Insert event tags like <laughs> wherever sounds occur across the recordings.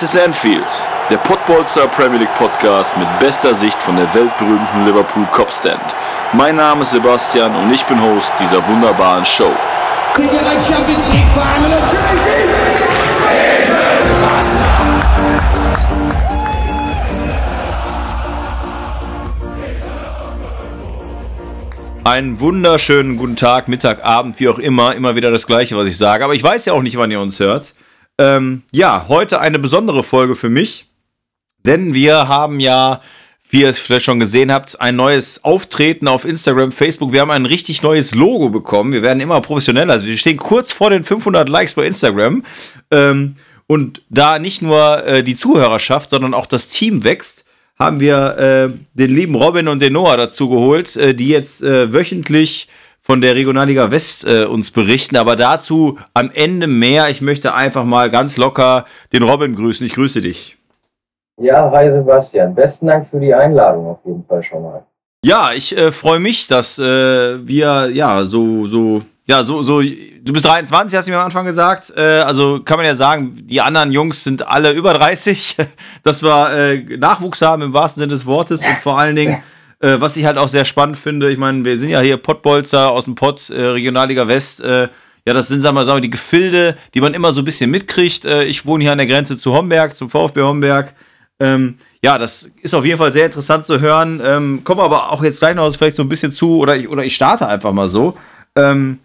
Ist Anfield, der Podbolster Premier League Podcast mit bester Sicht von der weltberühmten Liverpool Copstand. Mein Name ist Sebastian und ich bin Host dieser wunderbaren Show. Einen wunderschönen guten Tag, Mittag, Abend, wie auch immer. Immer wieder das Gleiche, was ich sage. Aber ich weiß ja auch nicht, wann ihr uns hört. Ähm, ja, heute eine besondere Folge für mich, denn wir haben ja, wie ihr es vielleicht schon gesehen habt, ein neues Auftreten auf Instagram, Facebook. Wir haben ein richtig neues Logo bekommen. Wir werden immer professioneller. Also wir stehen kurz vor den 500 Likes bei Instagram. Ähm, und da nicht nur äh, die Zuhörerschaft, sondern auch das Team wächst, haben wir äh, den lieben Robin und den Noah dazu geholt, äh, die jetzt äh, wöchentlich von der Regionalliga West äh, uns berichten. Aber dazu am Ende mehr. Ich möchte einfach mal ganz locker den Robin grüßen. Ich grüße dich. Ja, hi Sebastian. Besten Dank für die Einladung auf jeden Fall schon mal. Ja, ich äh, freue mich, dass äh, wir ja so so ja so so du bist 23, hast du mir am Anfang gesagt. Äh, also kann man ja sagen, die anderen Jungs sind alle über 30, dass wir Nachwuchs haben im wahrsten Sinne des Wortes und vor allen Dingen äh, was ich halt auch sehr spannend finde, ich meine, wir sind ja hier Pottbolzer aus dem Pott, äh, Regionalliga West. Äh, ja, das sind, sagen wir mal, die Gefilde, die man immer so ein bisschen mitkriegt. Äh, ich wohne hier an der Grenze zu Homberg, zum VfB Homberg. Ähm, ja, das ist auf jeden Fall sehr interessant zu hören. Ähm, komme aber auch jetzt gleich noch vielleicht so ein bisschen zu, oder ich, oder ich starte einfach mal so. Ähm,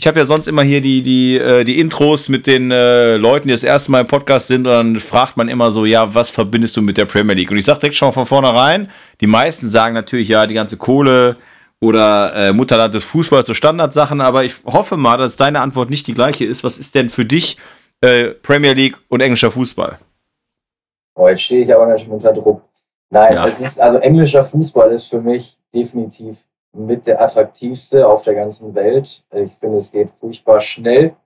ich habe ja sonst immer hier die, die, äh, die Intros mit den äh, Leuten, die das erste Mal im Podcast sind und dann fragt man immer so, ja, was verbindest du mit der Premier League? Und ich sage direkt schon von vornherein, die meisten sagen natürlich ja, die ganze Kohle oder äh, Mutterland des Fußballs, so Standardsachen, aber ich hoffe mal, dass deine Antwort nicht die gleiche ist. Was ist denn für dich äh, Premier League und englischer Fußball? Oh, jetzt stehe ich aber ganz schön unter Druck. Nein, ja. es ist, also englischer Fußball ist für mich definitiv mit der attraktivste auf der ganzen Welt. Ich finde, es geht furchtbar schnell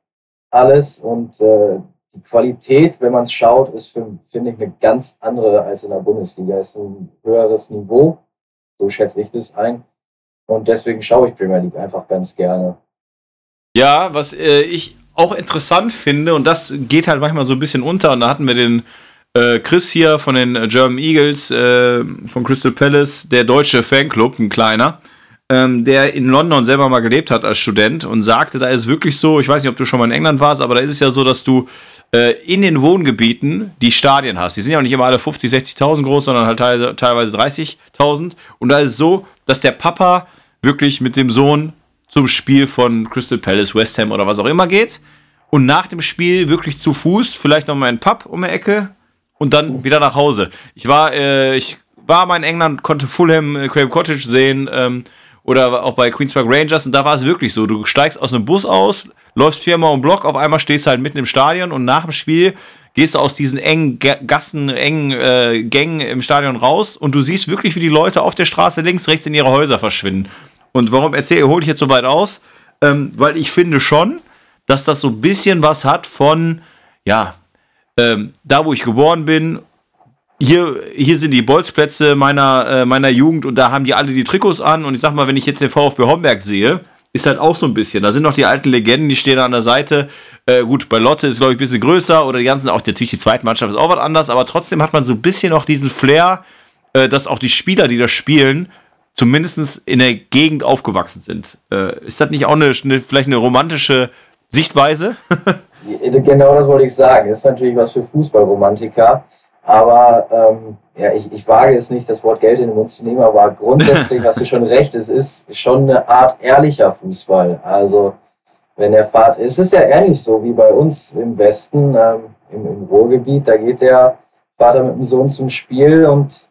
alles und äh, die Qualität, wenn man es schaut, ist, finde ich, eine ganz andere als in der Bundesliga. Es ist ein höheres Niveau, so schätze ich das ein. Und deswegen schaue ich Premier League einfach ganz gerne. Ja, was äh, ich auch interessant finde, und das geht halt manchmal so ein bisschen unter, und da hatten wir den äh, Chris hier von den German Eagles, äh, von Crystal Palace, der deutsche Fanclub, ein kleiner ähm, der in London selber mal gelebt hat als Student und sagte, da ist wirklich so, ich weiß nicht, ob du schon mal in England warst, aber da ist es ja so, dass du äh, in den Wohngebieten die Stadien hast. Die sind ja auch nicht immer alle 50, 60.000 groß, sondern halt teilweise, teilweise 30.000. Und da ist es so, dass der Papa wirklich mit dem Sohn zum Spiel von Crystal Palace, West Ham oder was auch immer geht und nach dem Spiel wirklich zu Fuß, vielleicht noch mal in Pub um die Ecke und dann wieder nach Hause. Ich war, äh, ich war mal in England, konnte Fulham, äh, Craven Cottage sehen. Ähm, oder auch bei Queens Park Rangers und da war es wirklich so. Du steigst aus einem Bus aus, läufst viermal um Block, auf einmal stehst du halt mitten im Stadion und nach dem Spiel gehst du aus diesen engen Gassen, engen äh, Gängen im Stadion raus und du siehst wirklich, wie die Leute auf der Straße links, rechts in ihre Häuser verschwinden. Und warum erzähle, hole ich jetzt so weit aus? Ähm, weil ich finde schon, dass das so ein bisschen was hat von, ja, ähm, da wo ich geboren bin hier, hier sind die Bolzplätze meiner, äh, meiner Jugend und da haben die alle die Trikots an. Und ich sag mal, wenn ich jetzt den VfB Homberg sehe, ist halt auch so ein bisschen. Da sind noch die alten Legenden, die stehen da an der Seite. Äh, gut, bei Lotte ist, glaube ich, ein bisschen größer oder die ganzen, auch natürlich die zweite Mannschaft ist auch was anders, aber trotzdem hat man so ein bisschen noch diesen Flair, äh, dass auch die Spieler, die das spielen, zumindest in der Gegend aufgewachsen sind. Äh, ist das nicht auch eine, eine, vielleicht eine romantische Sichtweise? <laughs> genau das wollte ich sagen. Das ist natürlich was für Fußballromantiker. Aber ähm, ja, ich, ich wage es nicht, das Wort Geld in den Mund zu nehmen, aber grundsätzlich <laughs> hast du schon recht, es ist schon eine Art ehrlicher Fußball. Also wenn der Vater, es ist ja ähnlich so wie bei uns im Westen, ähm, im, im Ruhrgebiet, da geht der Vater mit dem Sohn zum Spiel und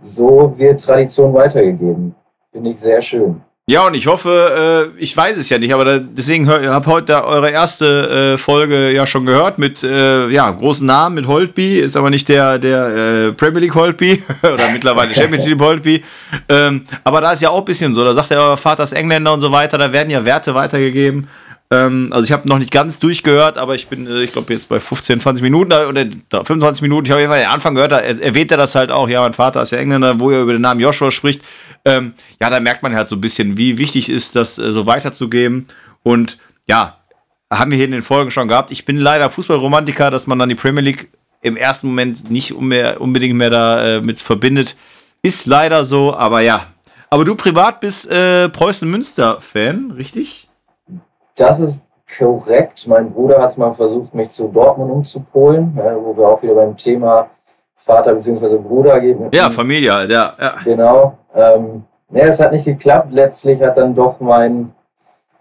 so wird Tradition weitergegeben. Finde ich sehr schön. Ja, und ich hoffe, äh, ich weiß es ja nicht, aber da, deswegen habe heute eure erste äh, Folge ja schon gehört mit äh, ja, großen Namen, mit Holtby, ist aber nicht der, der äh, Premier League Holtby <laughs> oder mittlerweile Championship Holtby. Ähm, aber da ist ja auch ein bisschen so, da sagt ja euer Vater ist Engländer und so weiter, da werden ja Werte weitergegeben. Ähm, also ich habe noch nicht ganz durchgehört, aber ich bin, äh, ich glaube, jetzt bei 15, 20 Minuten oder 25 Minuten, ich habe jeden den Anfang gehört, da erwähnt er das halt auch, ja, mein Vater ist ja Engländer, wo er über den Namen Joshua spricht ähm, ja, da merkt man halt so ein bisschen, wie wichtig ist, das äh, so weiterzugeben. Und ja, haben wir hier in den Folgen schon gehabt. Ich bin leider Fußballromantiker, dass man dann die Premier League im ersten Moment nicht unbedingt mehr da äh, mit verbindet. Ist leider so, aber ja. Aber du privat bist äh, Preußen-Münster-Fan, richtig? Das ist korrekt. Mein Bruder hat es mal versucht, mich zu Dortmund umzupolen, äh, wo wir auch wieder beim Thema Vater bzw. Bruder gehen. Ja, Familie halt, ja. ja. Genau. Ähm, ne, es hat nicht geklappt. Letztlich hat dann doch mein,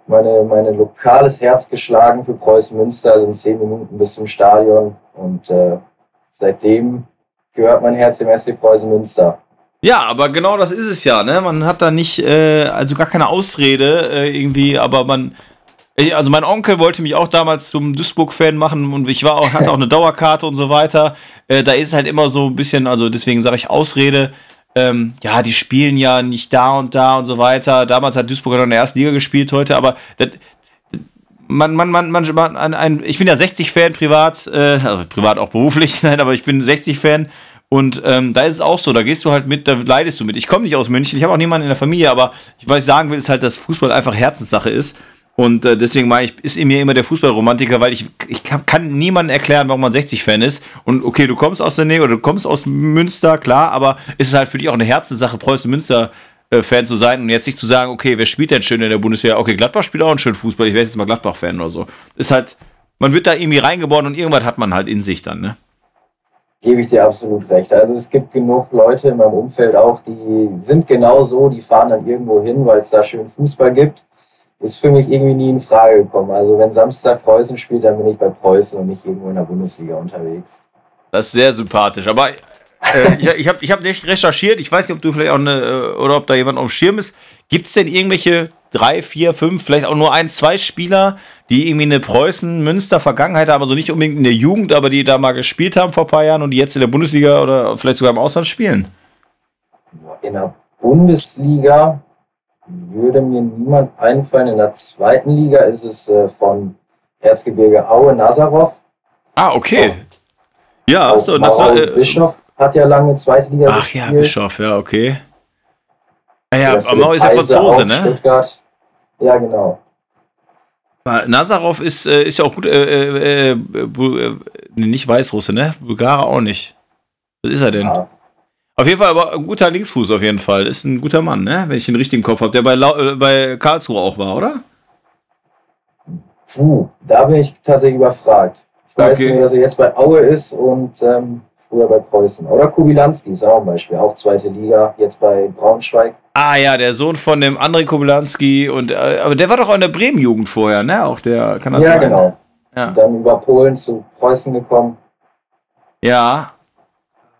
meine, meine lokales Herz geschlagen für Preußen Münster, also in zehn Minuten bis zum Stadion. Und äh, seitdem gehört mein Herz dem SC Preußen Münster. Ja, aber genau das ist es ja, ne? Man hat da nicht, äh, also gar keine Ausrede äh, irgendwie, aber man, ich, also mein Onkel wollte mich auch damals zum Duisburg-Fan machen und ich war auch, hatte auch eine Dauerkarte und so weiter. Äh, da ist halt immer so ein bisschen, also deswegen sage ich Ausrede. Ähm, ja, die spielen ja nicht da und da und so weiter. Damals hat Duisburg noch in der ersten Liga gespielt heute, aber das, man, man, man, man, man ein, ein, ich bin ja 60-Fan privat, äh, also privat auch beruflich, <laughs> nein, aber ich bin 60-Fan und ähm, da ist es auch so, da gehst du halt mit, da leidest du mit. Ich komme nicht aus München, ich habe auch niemanden in der Familie, aber ich, was ich sagen will, ist halt, dass Fußball einfach Herzenssache ist. Und äh, deswegen meine ich, ist in mir immer der Fußballromantiker, weil ich, ich kann, kann niemandem erklären, warum man 60-Fan ist. Und okay, du kommst aus der Nähe oder du kommst aus Münster, klar, aber ist es halt für dich auch eine Herzenssache, Preußen-Münster-Fan zu sein und jetzt nicht zu sagen, okay, wer spielt denn schön in der Bundesliga? Okay, Gladbach spielt auch einen schönen Fußball, ich werde jetzt mal Gladbach-Fan oder so. Ist halt, man wird da irgendwie reingeboren und irgendwas hat man halt in sich dann, ne? Gebe ich dir absolut recht. Also es gibt genug Leute in meinem Umfeld auch, die sind genau so, die fahren dann irgendwo hin, weil es da schön Fußball gibt ist für mich irgendwie nie in Frage gekommen. Also wenn Samstag Preußen spielt, dann bin ich bei Preußen und nicht irgendwo in der Bundesliga unterwegs. Das ist sehr sympathisch. Aber äh, <laughs> ich, ich habe ich hab nicht recherchiert. Ich weiß nicht, ob du vielleicht auch eine, äh, oder ob da jemand auf dem Schirm ist. Gibt es denn irgendwelche drei, vier, fünf, vielleicht auch nur ein, zwei Spieler, die irgendwie eine Preußen-Münster-Vergangenheit haben, also nicht unbedingt in der Jugend, aber die da mal gespielt haben vor ein paar Jahren und die jetzt in der Bundesliga oder vielleicht sogar im Ausland spielen? In der Bundesliga würde mir niemand einfallen. In der zweiten Liga ist es äh, von Erzgebirge Aue Nazarov. Ah, okay. Auch, ja, so, das war, äh, Bischof hat ja lange zweite Liga Ach gespielt. ja, Bischof, ja, okay. Ah, ja, aber ist ja Franzose, ne? Stuttgart. Ja, genau. Nazarov ist, äh, ist ja auch gut, äh, äh, äh nicht Weißrusse, ne? Bulgarer auch nicht. Was ist er denn? Ja. Auf jeden Fall, aber ein guter Linksfuß auf jeden Fall. Ist ein guter Mann, ne? Wenn ich den richtigen Kopf habe. Der bei, äh, bei Karlsruhe auch war, oder? Puh, da bin ich tatsächlich überfragt. Ich weiß okay. nur, dass er jetzt bei Aue ist und ähm, früher bei Preußen. Oder Kubilanski ist auch ein Beispiel. Auch zweite Liga, jetzt bei Braunschweig. Ah ja, der Sohn von dem André Kubilanski. Und, äh, aber der war doch auch in der Bremen-Jugend vorher, ne? Auch der kann das Ja, sein? genau. Ja. Dann über Polen zu Preußen gekommen. Ja,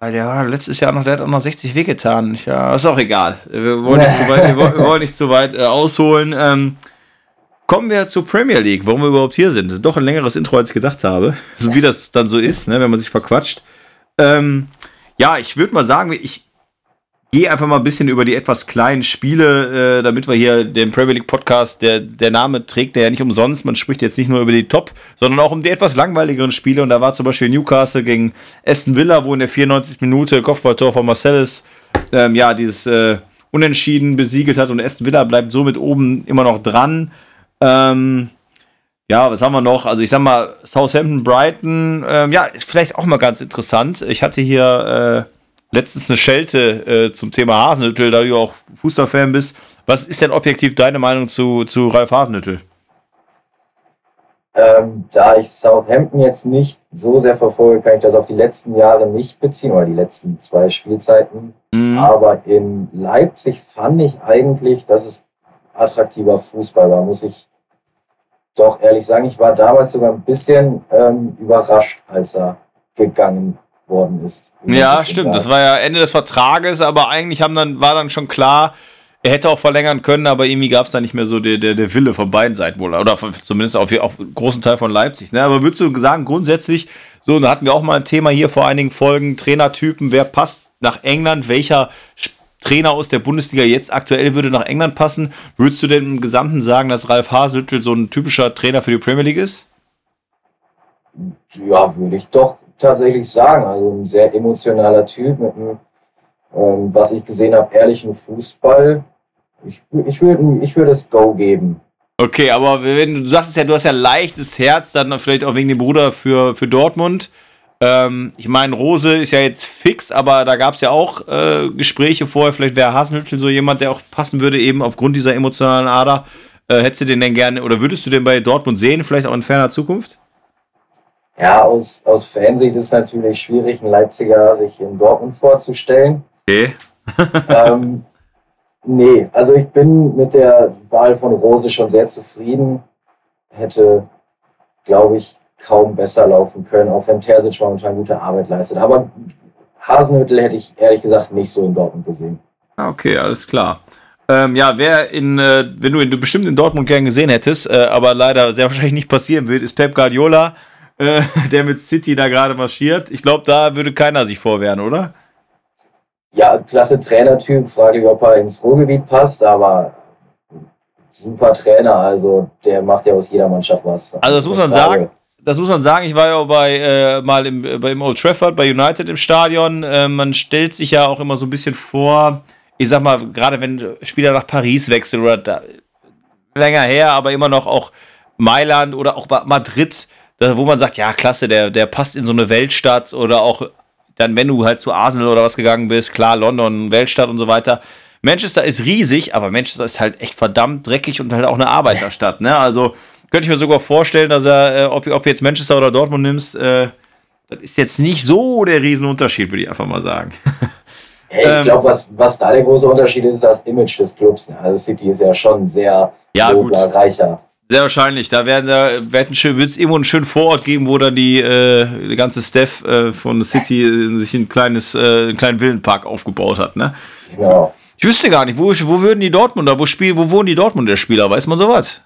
der war letztes Jahr noch, der hat auch noch 60 wehgetan. Ja, ist auch egal. Wir wollen nicht zu weit, wir wollen nicht zu weit äh, ausholen. Ähm, kommen wir zur Premier League, warum wir überhaupt hier sind. Das ist doch ein längeres Intro, als ich gedacht habe. So wie das dann so ist, ne, wenn man sich verquatscht. Ähm, ja, ich würde mal sagen, ich, gehe einfach mal ein bisschen über die etwas kleinen Spiele, äh, damit wir hier den Premier League Podcast, der, der Name trägt der ja nicht umsonst. Man spricht jetzt nicht nur über die Top, sondern auch um die etwas langweiligeren Spiele. Und da war zum Beispiel Newcastle gegen Aston Villa, wo in der 94. Minute Kopfballtor von Marcellus ähm, ja dieses äh, Unentschieden besiegelt hat. Und Aston Villa bleibt somit oben immer noch dran. Ähm, ja, was haben wir noch? Also ich sag mal, Southampton, Brighton, ähm, ja, vielleicht auch mal ganz interessant. Ich hatte hier äh, letztens eine Schelte äh, zum Thema Hasenhüttel, da du auch Fußballfan bist. Was ist denn objektiv deine Meinung zu, zu Ralf Hasenhüttel? Ähm, da ich Southampton jetzt nicht so sehr verfolge, kann ich das auf die letzten Jahre nicht beziehen oder die letzten zwei Spielzeiten. Mhm. Aber in Leipzig fand ich eigentlich, dass es attraktiver Fußball war, muss ich doch ehrlich sagen. Ich war damals sogar ein bisschen ähm, überrascht, als er gegangen worden ist. Ja, stimmt. Das war ja Ende des Vertrages, aber eigentlich haben dann, war dann schon klar, er hätte auch verlängern können, aber irgendwie gab es da nicht mehr so der, der, der Wille von beiden Seiten wohl. Oder von, zumindest auf, auf großen Teil von Leipzig. Ne? Aber würdest du sagen, grundsätzlich, so, da hatten wir auch mal ein Thema hier vor einigen Folgen, Trainertypen, wer passt nach England, welcher Trainer aus der Bundesliga jetzt aktuell würde nach England passen. Würdest du denn im Gesamten sagen, dass Ralf Haselüttel so ein typischer Trainer für die Premier League ist? Ja, würde ich doch tatsächlich sagen. Also ein sehr emotionaler Typ mit einem, ähm, was ich gesehen habe, ehrlichen Fußball. Ich, ich würde ich würd das Go geben. Okay, aber wenn du sagtest ja, du hast ja leichtes Herz, dann vielleicht auch wegen dem Bruder für, für Dortmund. Ähm, ich meine, Rose ist ja jetzt fix, aber da gab es ja auch äh, Gespräche vorher. Vielleicht wäre Hasenhüttl so jemand, der auch passen würde, eben aufgrund dieser emotionalen Ader. Äh, hättest du den denn gerne oder würdest du den bei Dortmund sehen, vielleicht auch in ferner Zukunft? Ja, aus, aus Fansicht ist es natürlich schwierig, einen Leipziger sich in Dortmund vorzustellen. Okay. <laughs> ähm, nee, also ich bin mit der Wahl von Rose schon sehr zufrieden. Hätte, glaube ich, kaum besser laufen können, auch wenn Terzic momentan gute Arbeit leistet. Aber Hasenhüttel hätte ich ehrlich gesagt nicht so in Dortmund gesehen. Ah, okay, alles klar. Ähm, ja, wer in, äh, wenn du ihn bestimmt in Dortmund gern gesehen hättest, äh, aber leider sehr wahrscheinlich nicht passieren wird, ist Pep Guardiola, äh, <laughs> der mit City da gerade marschiert. Ich glaube, da würde keiner sich vorwehren, oder? Ja, klasse Trainertyp, fraglich, ob er ins Ruhrgebiet passt, aber super Trainer, also der macht ja aus jeder Mannschaft was. Also das muss man sagen, das muss man sagen, ich war ja bei, äh, mal im, äh, beim Old Trafford, bei United im Stadion. Äh, man stellt sich ja auch immer so ein bisschen vor, ich sag mal, gerade wenn Spieler nach Paris wechseln oder da, länger her, aber immer noch auch Mailand oder auch Madrid, wo man sagt, ja, klasse, der, der passt in so eine Weltstadt oder auch dann, wenn du halt zu Arsenal oder was gegangen bist, klar, London, Weltstadt und so weiter. Manchester ist riesig, aber Manchester ist halt echt verdammt dreckig und halt auch eine Arbeiterstadt, ne? Also, könnte ich mir sogar vorstellen, dass er, äh, ob, ob jetzt Manchester oder Dortmund nimmst, äh, das ist jetzt nicht so der Riesenunterschied, würde ich einfach mal sagen. <laughs> Hey, ich ähm, glaube, was, was da der große Unterschied ist, ist das Image des Clubs. Ne? Also City ist ja schon sehr ja, nobler, reicher. Sehr wahrscheinlich. Da werden da wird es irgendwo einen schönen Vorort geben, wo dann die, äh, die ganze Staff äh, von City sich ein kleines, äh, einen kleinen Villenpark aufgebaut hat. Ne? Genau. Ich wüsste gar nicht, wo, wo würden die Dortmunder, wo, spiel, wo wohnen die Dortmunder Spieler? Weiß man sowas?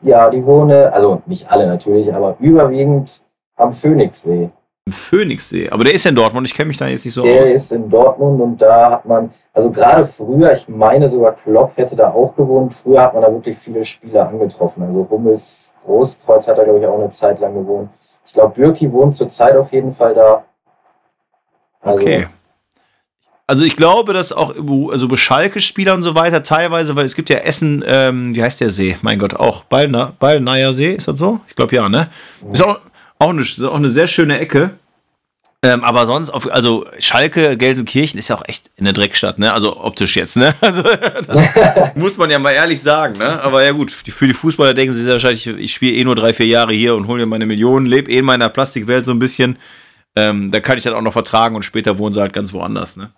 Ja, die wohnen, also nicht alle natürlich, aber überwiegend am Phoenixsee. Am Phoenixsee, aber der ist in Dortmund, ich kenne mich da jetzt nicht so der aus. Der ist in Dortmund und da hat man, also gerade früher, ich meine sogar Klopp hätte da auch gewohnt, früher hat man da wirklich viele Spieler angetroffen. Also Hummels Großkreuz hat da, glaube ich, auch eine Zeit lang gewohnt. Ich glaube, Bürki wohnt zurzeit auf jeden Fall da. Also, okay. Also ich glaube, dass auch also Schalke-Spieler und so weiter teilweise, weil es gibt ja Essen, ähm, wie heißt der See? Mein Gott, auch Ballner, Ballnayer See, ist das so? Ich glaube ja, ne? Ist auch, auch, eine, ist auch eine sehr schöne Ecke. Ähm, aber sonst, auf, also Schalke, Gelsenkirchen ist ja auch echt eine Dreckstadt, ne? Also optisch jetzt, ne? <laughs> Also muss man ja mal ehrlich sagen, ne? Aber ja gut, für die Fußballer denken sie wahrscheinlich, ich spiele eh nur drei, vier Jahre hier und hole mir meine Millionen, lebe eh in meiner Plastikwelt so ein bisschen. Ähm, da kann ich das auch noch vertragen und später wohnen sie halt ganz woanders, ne?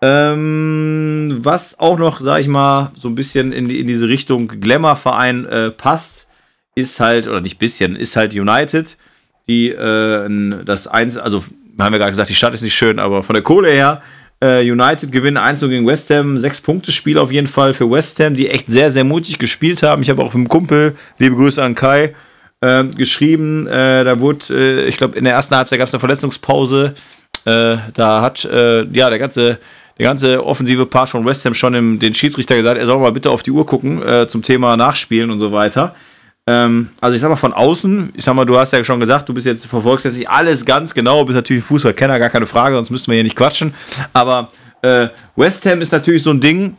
Ähm, was auch noch, sag ich mal, so ein bisschen in, die, in diese Richtung Glamour-Verein äh, passt, ist halt, oder nicht bisschen, ist halt United, die äh, das eins, also haben wir gerade gesagt, die Stadt ist nicht schön, aber von der Kohle her, äh, United gewinnen 1 gegen West Ham, sechs Punkte Spiel auf jeden Fall für West Ham, die echt sehr, sehr mutig gespielt haben. Ich habe auch mit dem Kumpel, liebe Grüße an Kai, äh, geschrieben, äh, da wurde, äh, ich glaube, in der ersten Halbzeit gab es eine Verletzungspause. Äh, da hat ja der ganze der ganze offensive Part von West Ham schon im, den Schiedsrichter gesagt, er soll mal bitte auf die Uhr gucken äh, zum Thema Nachspielen und so weiter. Ähm, also ich sag mal von außen, ich sag mal, du hast ja schon gesagt, du bist jetzt, verfolgst jetzt nicht alles ganz genau, bist natürlich Fußballkenner, gar keine Frage, sonst müssten wir hier nicht quatschen. Aber äh, West Ham ist natürlich so ein Ding,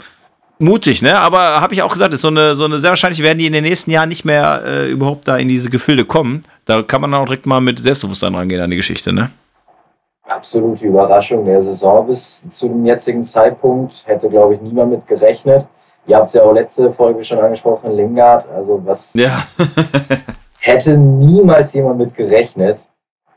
mutig, ne? Aber habe ich auch gesagt, ist so eine, so eine, sehr wahrscheinlich werden die in den nächsten Jahren nicht mehr äh, überhaupt da in diese Gefilde kommen. Da kann man auch direkt mal mit Selbstbewusstsein rangehen an die Geschichte, ne? absolute Überraschung der Saison bis zu dem jetzigen Zeitpunkt. Hätte, glaube ich, niemand mit gerechnet. Ihr habt es ja auch letzte Folge schon angesprochen, Lingard. Also was ja. <laughs> hätte niemals jemand mit gerechnet.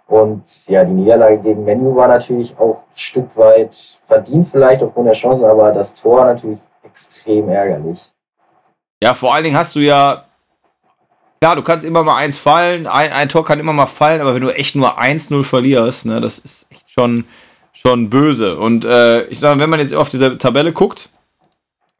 Und ja, die Niederlage gegen Menu war natürlich auch ein Stück weit verdient, vielleicht aufgrund der Chancen, aber das Tor natürlich extrem ärgerlich. Ja, vor allen Dingen hast du ja Klar, du kannst immer mal eins fallen, ein, ein Tor kann immer mal fallen, aber wenn du echt nur 1-0 verlierst, ne, das ist echt schon, schon böse. Und äh, ich sage, wenn man jetzt auf die Tabelle guckt,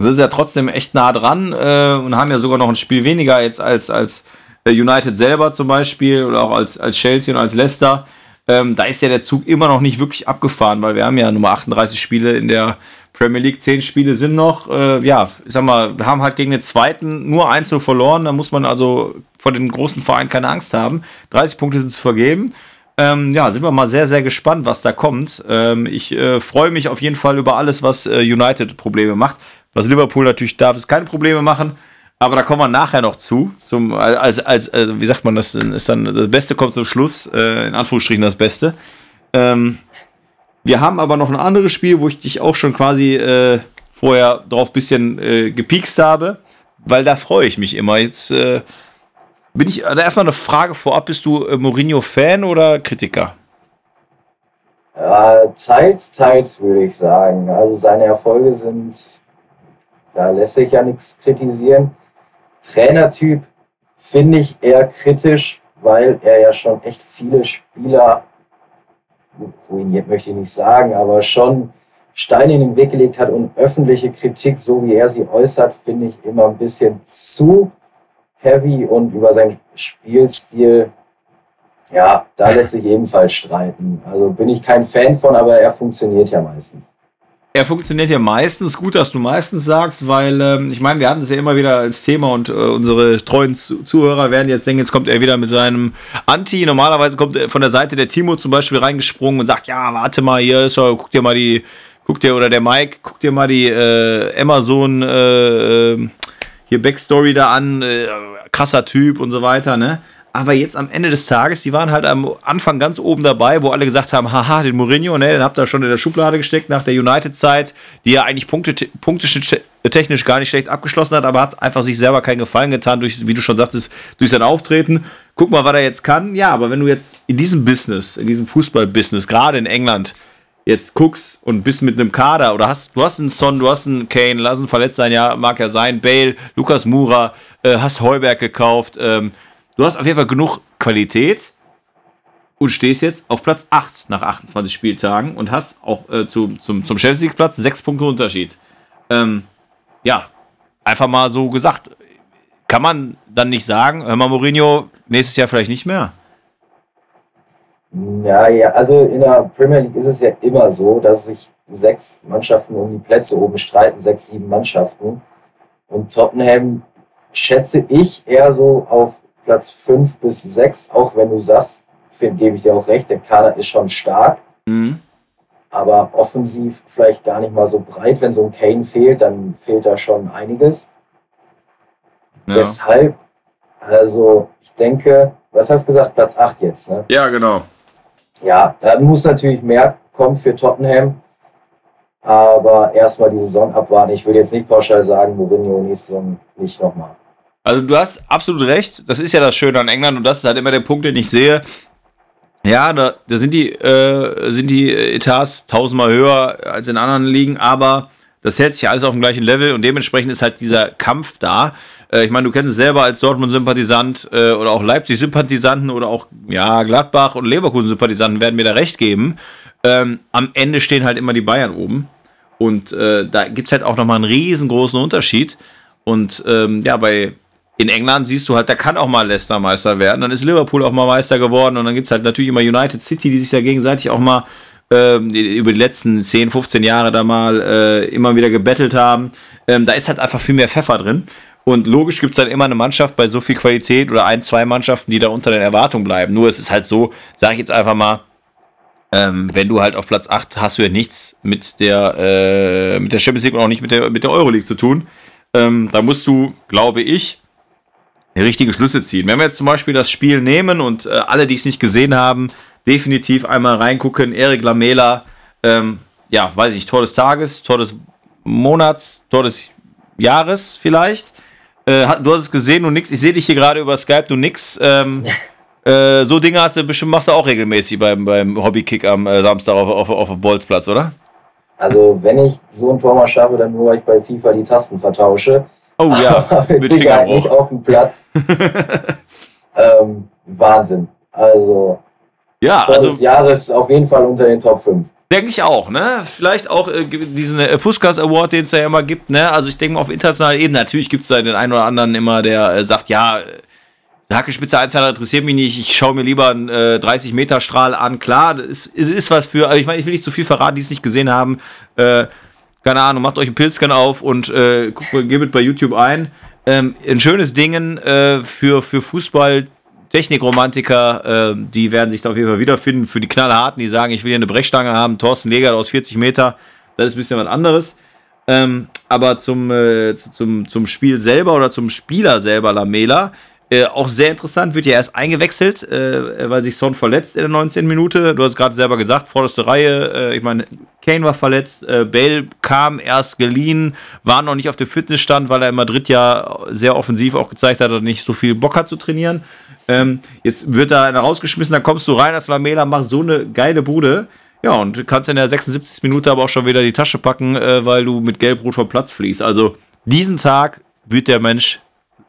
sind ja trotzdem echt nah dran äh, und haben ja sogar noch ein Spiel weniger jetzt als, als äh, United selber zum Beispiel oder auch als, als Chelsea und als Leicester. Ähm, da ist ja der Zug immer noch nicht wirklich abgefahren, weil wir haben ja Nummer 38 Spiele in der Premier League, zehn Spiele sind noch. Äh, ja, ich sag mal, wir haben halt gegen den zweiten nur 1 verloren. Da muss man also vor den großen Vereinen keine Angst haben. 30 Punkte sind zu vergeben. Ähm, ja, sind wir mal sehr, sehr gespannt, was da kommt. Ähm, ich äh, freue mich auf jeden Fall über alles, was äh, United Probleme macht. Was Liverpool natürlich darf, es keine Probleme machen. Aber da kommen wir nachher noch zu. Zum, als, als, als, wie sagt man das? Ist dann, das Beste kommt zum Schluss. Äh, in Anführungsstrichen das Beste. Ähm, wir haben aber noch ein anderes Spiel, wo ich dich auch schon quasi äh, vorher drauf ein bisschen äh, gepiekst habe, weil da freue ich mich immer. Jetzt äh, bin ich, also erstmal eine Frage vorab, bist du äh, Mourinho-Fan oder Kritiker? Ja, teils, teils würde ich sagen. Also seine Erfolge sind, da lässt sich ja nichts kritisieren. Trainertyp finde ich eher kritisch, weil er ja schon echt viele Spieler ruiniert möchte ich nicht sagen, aber schon Steine in den Weg gelegt hat und öffentliche Kritik, so wie er sie äußert, finde ich immer ein bisschen zu heavy und über seinen Spielstil, ja, da lässt sich ebenfalls streiten. Also bin ich kein Fan von, aber er funktioniert ja meistens. Er funktioniert ja meistens, gut, dass du meistens sagst, weil ähm, ich meine, wir hatten es ja immer wieder als Thema und äh, unsere treuen Zuhörer werden jetzt denken, jetzt kommt er wieder mit seinem Anti. Normalerweise kommt er von der Seite der Timo zum Beispiel reingesprungen und sagt, ja, warte mal, hier ist er, guck dir mal die, guck dir, oder der Mike, guck dir mal die äh, Amazon äh, äh, hier Backstory da an, äh, krasser Typ und so weiter, ne? Aber jetzt am Ende des Tages, die waren halt am Anfang ganz oben dabei, wo alle gesagt haben, haha, den Mourinho, ne, den habt ihr schon in der Schublade gesteckt nach der United-Zeit, die ja eigentlich Punkte, punktisch technisch gar nicht schlecht abgeschlossen hat, aber hat einfach sich selber keinen Gefallen getan, durch, wie du schon sagtest, durch sein Auftreten. Guck mal, was er jetzt kann. Ja, aber wenn du jetzt in diesem Business, in diesem Fußball-Business, gerade in England, jetzt guckst und bist mit einem Kader oder hast, du hast einen Son, du hast einen Kane, lass ihn verletzt sein, ja, mag ja sein, Bale, Lukas Mura, äh, hast Heuberg gekauft, ähm, Du hast auf jeden Fall genug Qualität und stehst jetzt auf Platz 8 nach 28 Spieltagen und hast auch äh, zu, zum, zum Champions League Platz 6 Punkte Unterschied. Ähm, ja, einfach mal so gesagt. Kann man dann nicht sagen, hör mal, Mourinho, nächstes Jahr vielleicht nicht mehr? Ja, ja, also in der Premier League ist es ja immer so, dass sich sechs Mannschaften um die Plätze oben streiten, sechs, sieben Mannschaften. Und Tottenham schätze ich eher so auf Platz 5 bis 6, auch wenn du sagst, gebe ich dir auch recht, der Kader ist schon stark. Mhm. Aber offensiv vielleicht gar nicht mal so breit. Wenn so ein Kane fehlt, dann fehlt da schon einiges. Ja. Deshalb, also ich denke, was hast du gesagt, Platz 8 jetzt, ne? Ja, genau. Ja, da muss natürlich mehr kommen für Tottenham. Aber erstmal die Saison abwarten. Ich will jetzt nicht pauschal sagen, Mourinho nächste Saison nicht nochmal. Also du hast absolut recht. Das ist ja das Schöne an England und das ist halt immer der Punkt, den ich sehe. Ja, da, da sind die äh, sind die Etats tausendmal höher als in anderen Ligen, aber das hält sich alles auf dem gleichen Level und dementsprechend ist halt dieser Kampf da. Äh, ich meine, du kennst es selber als Dortmund-Sympathisant äh, oder auch Leipzig-Sympathisanten oder auch ja Gladbach und Leverkusen-Sympathisanten werden mir da recht geben. Ähm, am Ende stehen halt immer die Bayern oben und äh, da gibt es halt auch nochmal einen riesengroßen Unterschied. Und ähm, ja, bei in England siehst du halt, da kann auch mal Leicester Meister werden. Dann ist Liverpool auch mal Meister geworden und dann gibt es halt natürlich immer United City, die sich da gegenseitig auch mal äh, über die letzten 10, 15 Jahre da mal äh, immer wieder gebettelt haben. Ähm, da ist halt einfach viel mehr Pfeffer drin. Und logisch gibt es dann immer eine Mannschaft bei so viel Qualität oder ein, zwei Mannschaften, die da unter den Erwartungen bleiben. Nur es ist halt so, sage ich jetzt einfach mal, ähm, wenn du halt auf Platz 8 hast du ja nichts mit der, äh, mit der Champions League und auch nicht mit der, mit der Euroleague zu tun. Ähm, da musst du, glaube ich, richtige Schlüsse ziehen. Wenn wir jetzt zum Beispiel das Spiel nehmen und äh, alle, die es nicht gesehen haben, definitiv einmal reingucken. Erik Lamela, ähm, ja, weiß ich, Tor des Tages, Tor des Monats, Tor des Jahres vielleicht. Äh, du hast es gesehen, du nix. Ich sehe dich hier gerade über Skype, du nix. Ähm, <laughs> äh, so Dinge hast du bestimmt machst du auch regelmäßig beim, beim Hobbykick am äh, Samstag auf, auf, auf dem Bolzplatz, oder? Also, wenn ich so ein Tor mal schaffe, dann nur, weil ich bei FIFA die Tasten vertausche. Oh ja, <laughs> mit, mit Sicherheit nicht auf dem Platz. <laughs> ähm, Wahnsinn. Also, ja, Tor also, des Jahres auf jeden Fall unter den Top 5. Denke ich auch, ne? Vielleicht auch äh, diesen äh, Puskas Award, den es ja immer gibt, ne? Also ich denke mal auf internationaler Ebene, natürlich gibt es da den einen oder anderen immer, der äh, sagt, ja, Hackespitze 1 interessiert mich nicht, ich schaue mir lieber einen äh, 30-Meter-Strahl an. Klar, das ist, ist was für, aber ich meine, ich will nicht zu viel verraten, die es nicht gesehen haben. Äh, keine Ahnung, macht euch einen Pilzscan auf und äh, guckt, gebt bei YouTube ein. Ähm, ein schönes Ding äh, für, für Fußball. Technikromantiker, äh, die werden sich da auf jeden Fall wiederfinden. Für die Knallharten, die sagen, ich will hier eine Brechstange haben, Thorsten Leger aus 40 Meter, das ist ein bisschen was anderes. Ähm, aber zum, äh, zum, zum Spiel selber oder zum Spieler selber, Lamela, Äh, auch sehr interessant, wird ja erst eingewechselt, äh, weil sich Son verletzt in der 19. Minute. Du hast gerade selber gesagt, vorderste Reihe. Äh, ich meine, Kane war verletzt, äh, Bale kam erst geliehen, war noch nicht auf dem Fitnessstand, weil er in Madrid ja sehr offensiv auch gezeigt hat, dass er nicht so viel Bock hat zu trainieren. Ähm, jetzt wird da einer rausgeschmissen, dann kommst du rein als Lamela, machst so eine geile Bude. Ja, und kannst in der 76. Minute aber auch schon wieder die Tasche packen, äh, weil du mit Gelb-Rot vom Platz fließt. Also diesen Tag wird der Mensch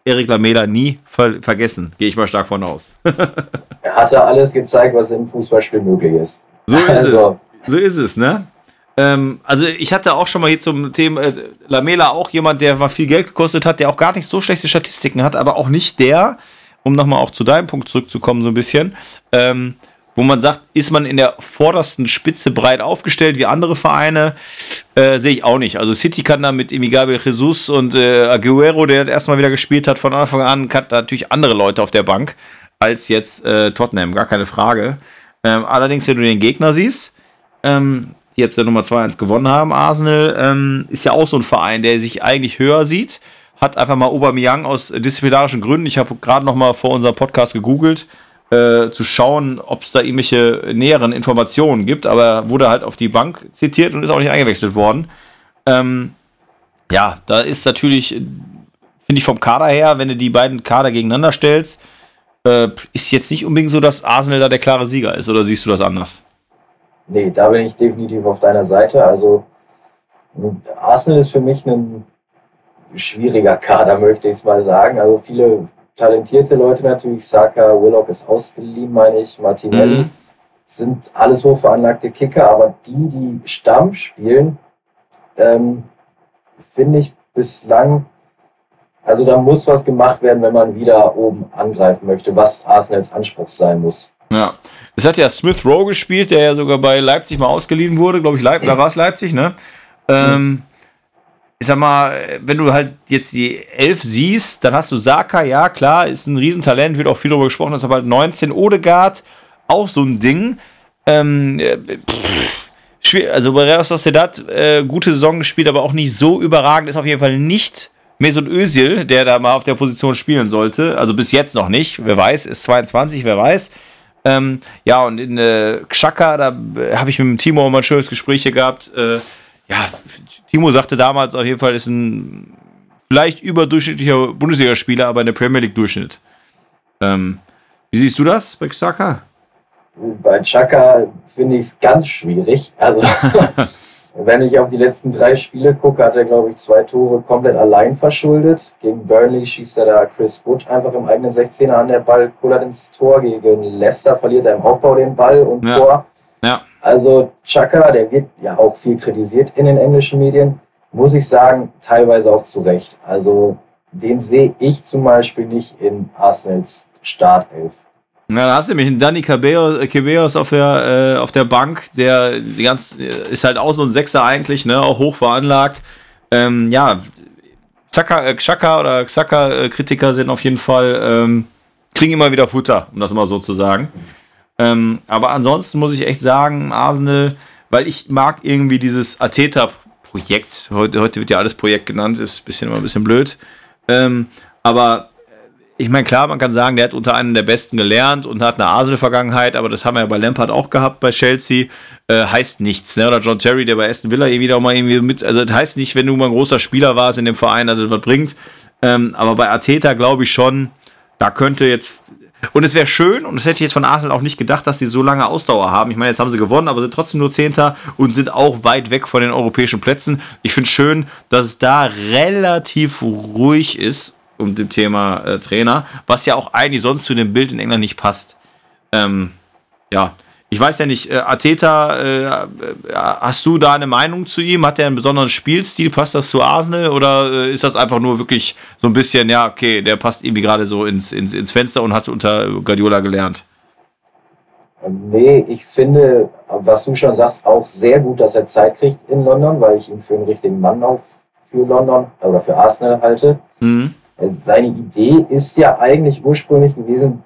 Erik Lamela nie ver vergessen. Gehe ich mal stark von aus. <laughs> er hatte alles gezeigt, was im Fußballspiel möglich ist. So ist also. es. So ist es, ne? Ähm, also ich hatte auch schon mal hier zum Thema äh, Lamela auch jemand, der mal viel Geld gekostet hat, der auch gar nicht so schlechte Statistiken hat, aber auch nicht der, um nochmal auch zu deinem Punkt zurückzukommen, so ein bisschen, ähm, wo man sagt, ist man in der vordersten Spitze breit aufgestellt wie andere Vereine, äh, sehe ich auch nicht. Also City kann da mit Gabriel Jesus und äh, Aguero, der das erste Mal wieder gespielt hat, von Anfang an, hat natürlich andere Leute auf der Bank als jetzt äh, Tottenham, gar keine Frage. Ähm, allerdings, wenn du den Gegner siehst, ähm, die jetzt der Nummer 2-1 gewonnen haben, Arsenal, ähm, ist ja auch so ein Verein, der sich eigentlich höher sieht. Hat einfach mal Aubameyang aus disziplinarischen Gründen, ich habe gerade noch mal vor unserem Podcast gegoogelt, äh, zu schauen, ob es da irgendwelche näheren Informationen gibt, aber wurde halt auf die Bank zitiert und ist auch nicht eingewechselt worden. Ähm, ja, da ist natürlich, finde ich vom Kader her, wenn du die beiden Kader gegeneinander stellst, äh, ist jetzt nicht unbedingt so, dass Arsenal da der klare Sieger ist, oder siehst du das anders? Nee, da bin ich definitiv auf deiner Seite. Also Arsenal ist für mich ein schwieriger Kader, möchte ich es mal sagen. Also viele talentierte Leute natürlich. Saka, Willock ist ausgeliehen, meine ich. Martinelli mhm. sind alles hochveranlagte Kicker, aber die, die Stamm spielen, ähm, finde ich bislang, also da muss was gemacht werden, wenn man wieder oben angreifen möchte, was Arsenals Anspruch sein muss. Ja, es hat ja Smith Rowe gespielt, der ja sogar bei Leipzig mal ausgeliehen wurde, glaube ich, Leip da war es Leipzig, ne? Ähm, ich sag mal, wenn du halt jetzt die Elf siehst, dann hast du Saka, ja klar, ist ein Riesentalent, wird auch viel darüber gesprochen, ist aber halt 19. Odegaard, auch so ein Ding. Ähm, äh, schwer, also bei Real Sociedad, äh, gute Saison gespielt, aber auch nicht so überragend, ist auf jeden Fall nicht Mesut Özil, der da mal auf der Position spielen sollte. Also bis jetzt noch nicht, wer weiß, ist 22, wer weiß. Ähm, ja, und in äh, Xhaka, da äh, habe ich mit dem Timo mal ein schönes Gespräch hier gehabt. Äh, ja, Timo sagte damals auf jeden Fall, ist ein vielleicht überdurchschnittlicher Bundesligaspieler, aber in der Premier League Durchschnitt. Ähm, wie siehst du das bei Xhaka? Bei Chaka finde ich es ganz schwierig. Also, <laughs> wenn ich auf die letzten drei Spiele gucke, hat er, glaube ich, zwei Tore komplett allein verschuldet. Gegen Burnley schießt er da Chris Wood einfach im eigenen 16er an der Ball, kullert ins Tor. Gegen Leicester verliert er im Aufbau den Ball und ja. Tor. Ja. Also Chaka, der wird ja auch viel kritisiert in den englischen Medien, muss ich sagen, teilweise auch zu Recht. Also den sehe ich zum Beispiel nicht in Arsenals Startelf. Na, da hast du nämlich einen Danny Cabeos auf der, äh, auf der Bank, der die ganz, ist halt auch so ein Sechser eigentlich, ne, auch hoch veranlagt. Ähm, ja, Xhaka, äh, Xhaka oder Xhaka-Kritiker sind auf jeden Fall, ähm, kriegen immer wieder Futter, um das mal so zu sagen. Ähm, aber ansonsten muss ich echt sagen, Arsenal, weil ich mag irgendwie dieses Ateta-Projekt. Heute, heute wird ja alles Projekt genannt, ist ein bisschen immer ein bisschen blöd. Ähm, aber ich meine, klar, man kann sagen, der hat unter einem der Besten gelernt und hat eine Arsenal-Vergangenheit, aber das haben wir ja bei Lampard auch gehabt bei Chelsea. Äh, heißt nichts, ne? Oder John Terry, der bei Aston Villa irgendwie auch mal irgendwie mit. Also, das heißt nicht, wenn du mal ein großer Spieler warst in dem Verein, dass das was bringt. Ähm, aber bei Ateta glaube ich schon, da könnte jetzt und es wäre schön, und das hätte ich jetzt von Arsenal auch nicht gedacht, dass sie so lange Ausdauer haben. Ich meine, jetzt haben sie gewonnen, aber sind trotzdem nur Zehnter und sind auch weit weg von den europäischen Plätzen. Ich finde es schön, dass es da relativ ruhig ist um dem Thema äh, Trainer, was ja auch eigentlich sonst zu dem Bild in England nicht passt. Ähm, ja, ich weiß ja nicht, äh, Ateta, äh, äh, hast du da eine Meinung zu ihm? Hat er einen besonderen Spielstil? Passt das zu Arsenal? Oder äh, ist das einfach nur wirklich so ein bisschen, ja, okay, der passt irgendwie gerade so ins, ins, ins Fenster und hat unter Guardiola gelernt? Nee, ich finde, was du schon sagst, auch sehr gut, dass er Zeit kriegt in London, weil ich ihn für einen richtigen Mann auch für London oder für Arsenal halte. Mhm. Seine Idee ist ja eigentlich ursprünglich gewesen,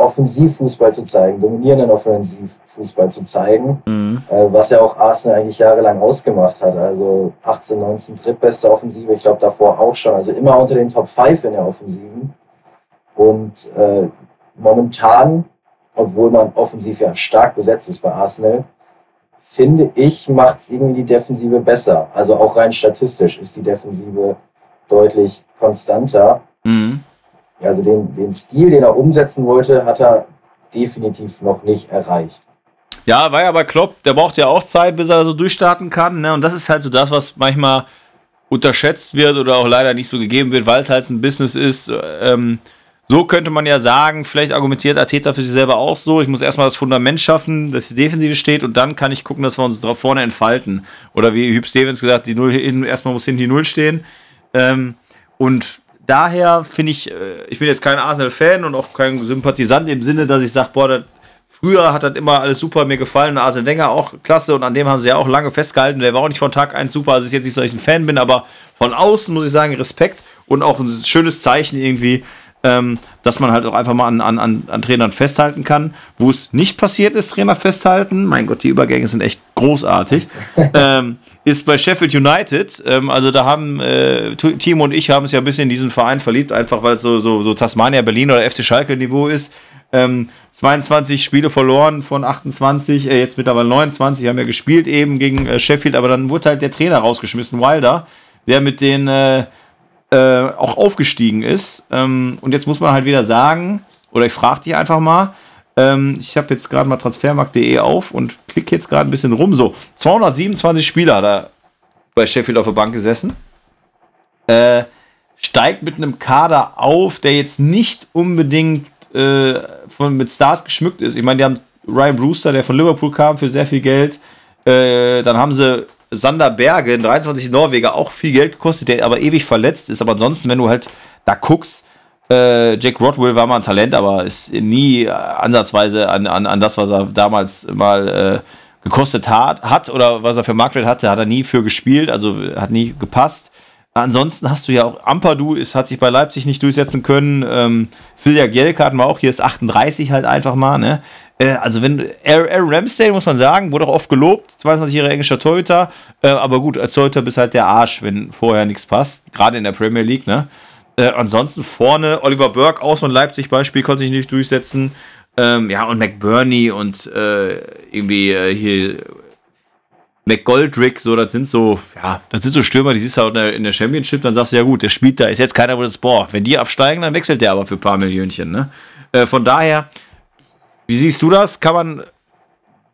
Offensivfußball zu zeigen, dominierenden Offensivfußball zu zeigen, mhm. äh, was ja auch Arsenal eigentlich jahrelang ausgemacht hat. Also 18, 19 drittbeste Offensive, ich glaube davor auch schon. Also immer unter den Top 5 in der Offensiven. Und äh, momentan, obwohl man offensiv ja stark besetzt ist bei Arsenal, finde ich, macht es irgendwie die Defensive besser. Also auch rein statistisch ist die Defensive deutlich konstanter. Mhm. Also den, den Stil, den er umsetzen wollte, hat er definitiv noch nicht erreicht. Ja, war ja bei Klopp, der braucht ja auch Zeit, bis er so durchstarten kann. Ne? Und das ist halt so das, was manchmal unterschätzt wird oder auch leider nicht so gegeben wird, weil es halt ein Business ist. Ähm, so könnte man ja sagen, vielleicht argumentiert Ateta für sich selber auch so. Ich muss erstmal das Fundament schaffen, dass die Defensive steht und dann kann ich gucken, dass wir uns drauf vorne entfalten. Oder wie Hüb Stevens gesagt, die Null erstmal muss hinten die Null stehen. Ähm, und daher finde ich, äh, ich bin jetzt kein Arsenal-Fan und auch kein Sympathisant im Sinne, dass ich sage, boah, das, früher hat das immer alles super mir gefallen. Arsene Wenger auch klasse und an dem haben sie ja auch lange festgehalten. Der war auch nicht von Tag 1 super, als ich jetzt nicht so ein Fan bin, aber von außen muss ich sagen, Respekt und auch ein schönes Zeichen irgendwie, ähm, dass man halt auch einfach mal an, an, an Trainern festhalten kann. Wo es nicht passiert ist, Trainer festhalten, mein Gott, die Übergänge sind echt großartig, <laughs> ähm, ist bei Sheffield United. Ähm, also da haben äh, Timo und ich haben es ja ein bisschen in diesen Verein verliebt, einfach weil es so, so, so Tasmania, Berlin oder FC Schalke Niveau ist. 22 ähm, Spiele verloren von 28, äh, jetzt mittlerweile 29, haben ja gespielt eben gegen äh, Sheffield, aber dann wurde halt der Trainer rausgeschmissen, Wilder, der mit den äh, auch aufgestiegen ist. Ähm, und jetzt muss man halt wieder sagen, oder ich frage dich einfach mal, ähm, ich habe jetzt gerade mal transfermarkt.de auf und klicke jetzt gerade ein bisschen rum. So, 227 Spieler hat er bei Sheffield auf der Bank gesessen. Äh, steigt mit einem Kader auf, der jetzt nicht unbedingt äh, von, mit Stars geschmückt ist. Ich meine, die haben Ryan Brewster, der von Liverpool kam, für sehr viel Geld. Äh, dann haben sie Sander Berge, ein 23 Norweger, auch viel Geld gekostet, der aber ewig verletzt ist. Aber ansonsten, wenn du halt da guckst, äh, Jack Rodwell war mal ein Talent, aber ist nie ansatzweise an, an, an das, was er damals mal äh, gekostet hat, hat oder was er für Marktwert hatte, hat er nie für gespielt, also hat nie gepasst. Ansonsten hast du ja auch Ampadu, ist, hat sich bei Leipzig nicht durchsetzen können. Ähm, Filja Gielka hatten wir auch, hier ist 38 halt einfach mal. Ne? Äh, also wenn Aaron Ramsdale, muss man sagen, wurde auch oft gelobt, 22-jähriger englischer Torhüter, äh, aber gut, als Torhüter bist halt der Arsch, wenn vorher nichts passt, gerade in der Premier League, ne? Äh, ansonsten vorne Oliver Burke, so ein Leipzig-Beispiel, konnte sich nicht durchsetzen. Ähm, ja, und McBurney und äh, irgendwie äh, hier McGoldrick, so, das sind so, ja, das sind so Stürmer, die siehst du halt in der, in der Championship, dann sagst du, ja gut, der spielt da, ist jetzt keiner, wo das, boah, wenn die absteigen, dann wechselt der aber für ein paar Millionchen, ne? Äh, von daher, wie siehst du das? Kann man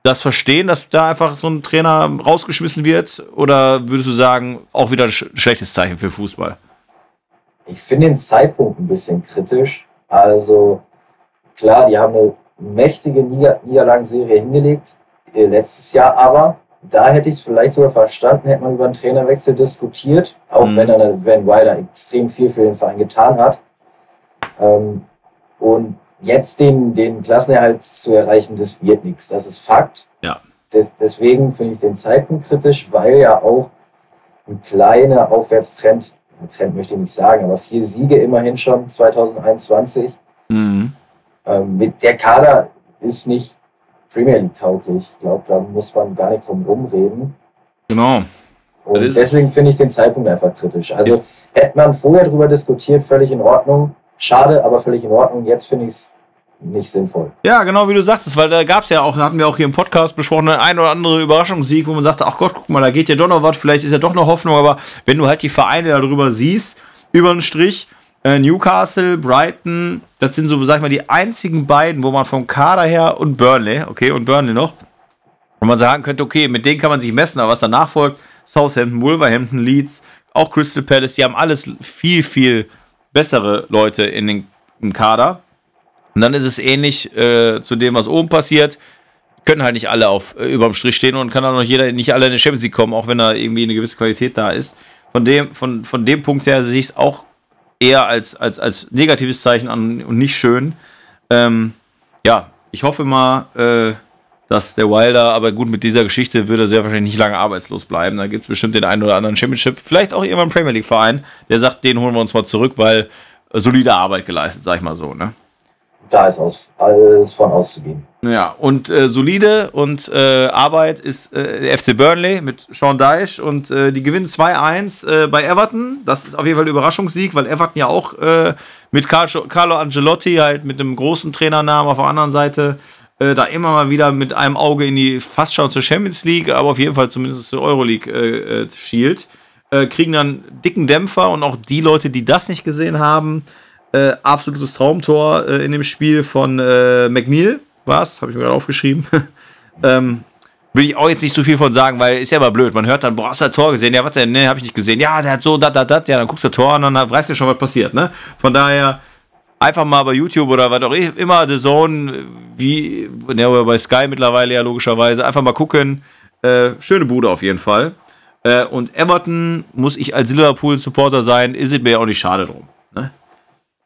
das verstehen, dass da einfach so ein Trainer rausgeschmissen wird? Oder würdest du sagen, auch wieder ein schlechtes Zeichen für Fußball? Ich finde den Zeitpunkt ein bisschen kritisch. Also klar, die haben eine mächtige Nieder Niederlagenserie hingelegt äh, letztes Jahr, aber da hätte ich es vielleicht sogar verstanden, hätte man über einen Trainerwechsel diskutiert, auch mhm. wenn, er, wenn Wilder extrem viel für den Verein getan hat. Ähm, und jetzt den, den Klassenerhalt zu erreichen, das wird nichts. Das ist Fakt. Ja. Des, deswegen finde ich den Zeitpunkt kritisch, weil ja auch ein kleiner Aufwärtstrend, Trend möchte ich nicht sagen, aber vier Siege immerhin schon 2021. Mhm. Ähm, mit der Kader ist nicht Premier League tauglich. Ich glaube, da muss man gar nicht drum rumreden. Genau. Und deswegen finde ich den Zeitpunkt einfach kritisch. Also hätte man vorher darüber diskutiert, völlig in Ordnung. Schade, aber völlig in Ordnung. Jetzt finde ich es nicht sinnvoll. Ja, genau wie du sagtest, weil da gab es ja auch, hatten wir auch hier im Podcast besprochen, ein oder andere Überraschungssieg, wo man sagte, ach Gott, guck mal, da geht ja doch noch was, vielleicht ist ja doch noch Hoffnung, aber wenn du halt die Vereine darüber siehst, über den Strich, äh, Newcastle, Brighton, das sind so, sag ich mal, die einzigen beiden, wo man vom Kader her und Burnley, okay, und Burnley noch, wo man sagen könnte, okay, mit denen kann man sich messen, aber was danach folgt, Southampton, Wolverhampton, Leeds, auch Crystal Palace, die haben alles viel, viel bessere Leute in den, im Kader. Und dann ist es ähnlich äh, zu dem, was oben passiert. Können halt nicht alle auf äh, überm Strich stehen und kann auch noch jeder nicht alle in die Champions League kommen, auch wenn da irgendwie eine gewisse Qualität da ist. Von dem, von, von dem Punkt her sehe ich es auch eher als, als, als negatives Zeichen an und nicht schön. Ähm, ja, ich hoffe mal, äh, dass der Wilder, aber gut, mit dieser Geschichte würde er sehr wahrscheinlich nicht lange arbeitslos bleiben. Da gibt es bestimmt den einen oder anderen Championship, vielleicht auch irgendwann Premier League-Verein, der sagt, den holen wir uns mal zurück, weil solide Arbeit geleistet, sag ich mal so, ne? Da ist aus, alles von auszugehen. Ja, und äh, solide und äh, Arbeit ist äh, der FC Burnley mit Sean Dyche und äh, die gewinnen 2-1 äh, bei Everton. Das ist auf jeden Fall ein Überraschungssieg, weil Everton ja auch äh, mit Carlo Angelotti, halt mit einem großen Trainernamen auf der anderen Seite, äh, da immer mal wieder mit einem Auge in die fast schon zur Champions League, aber auf jeden Fall zumindest zur Euroleague äh, äh, schielt, äh, kriegen dann dicken Dämpfer und auch die Leute, die das nicht gesehen haben, äh, absolutes Traumtor in dem Spiel von McNeil, was? Habe ich mir gerade aufgeschrieben. <laughs> ähm, will ich auch jetzt nicht zu viel von sagen, weil ist ja immer blöd. Man hört dann, boah, hast du das Tor gesehen? Ja, was denn? Ne, habe ich nicht gesehen. Ja, der hat so, dat, dat, dat. Ja, dann guckst du das Tor und dann weißt du schon, was passiert, ne? Von daher einfach mal bei YouTube oder was auch immer, The Zone, wie, ja, bei Sky mittlerweile ja logischerweise, einfach mal gucken. Äh, schöne Bude auf jeden Fall. Äh, und Everton, muss ich als Liverpool-Supporter sein, ist es mir ja auch nicht schade drum. Ne?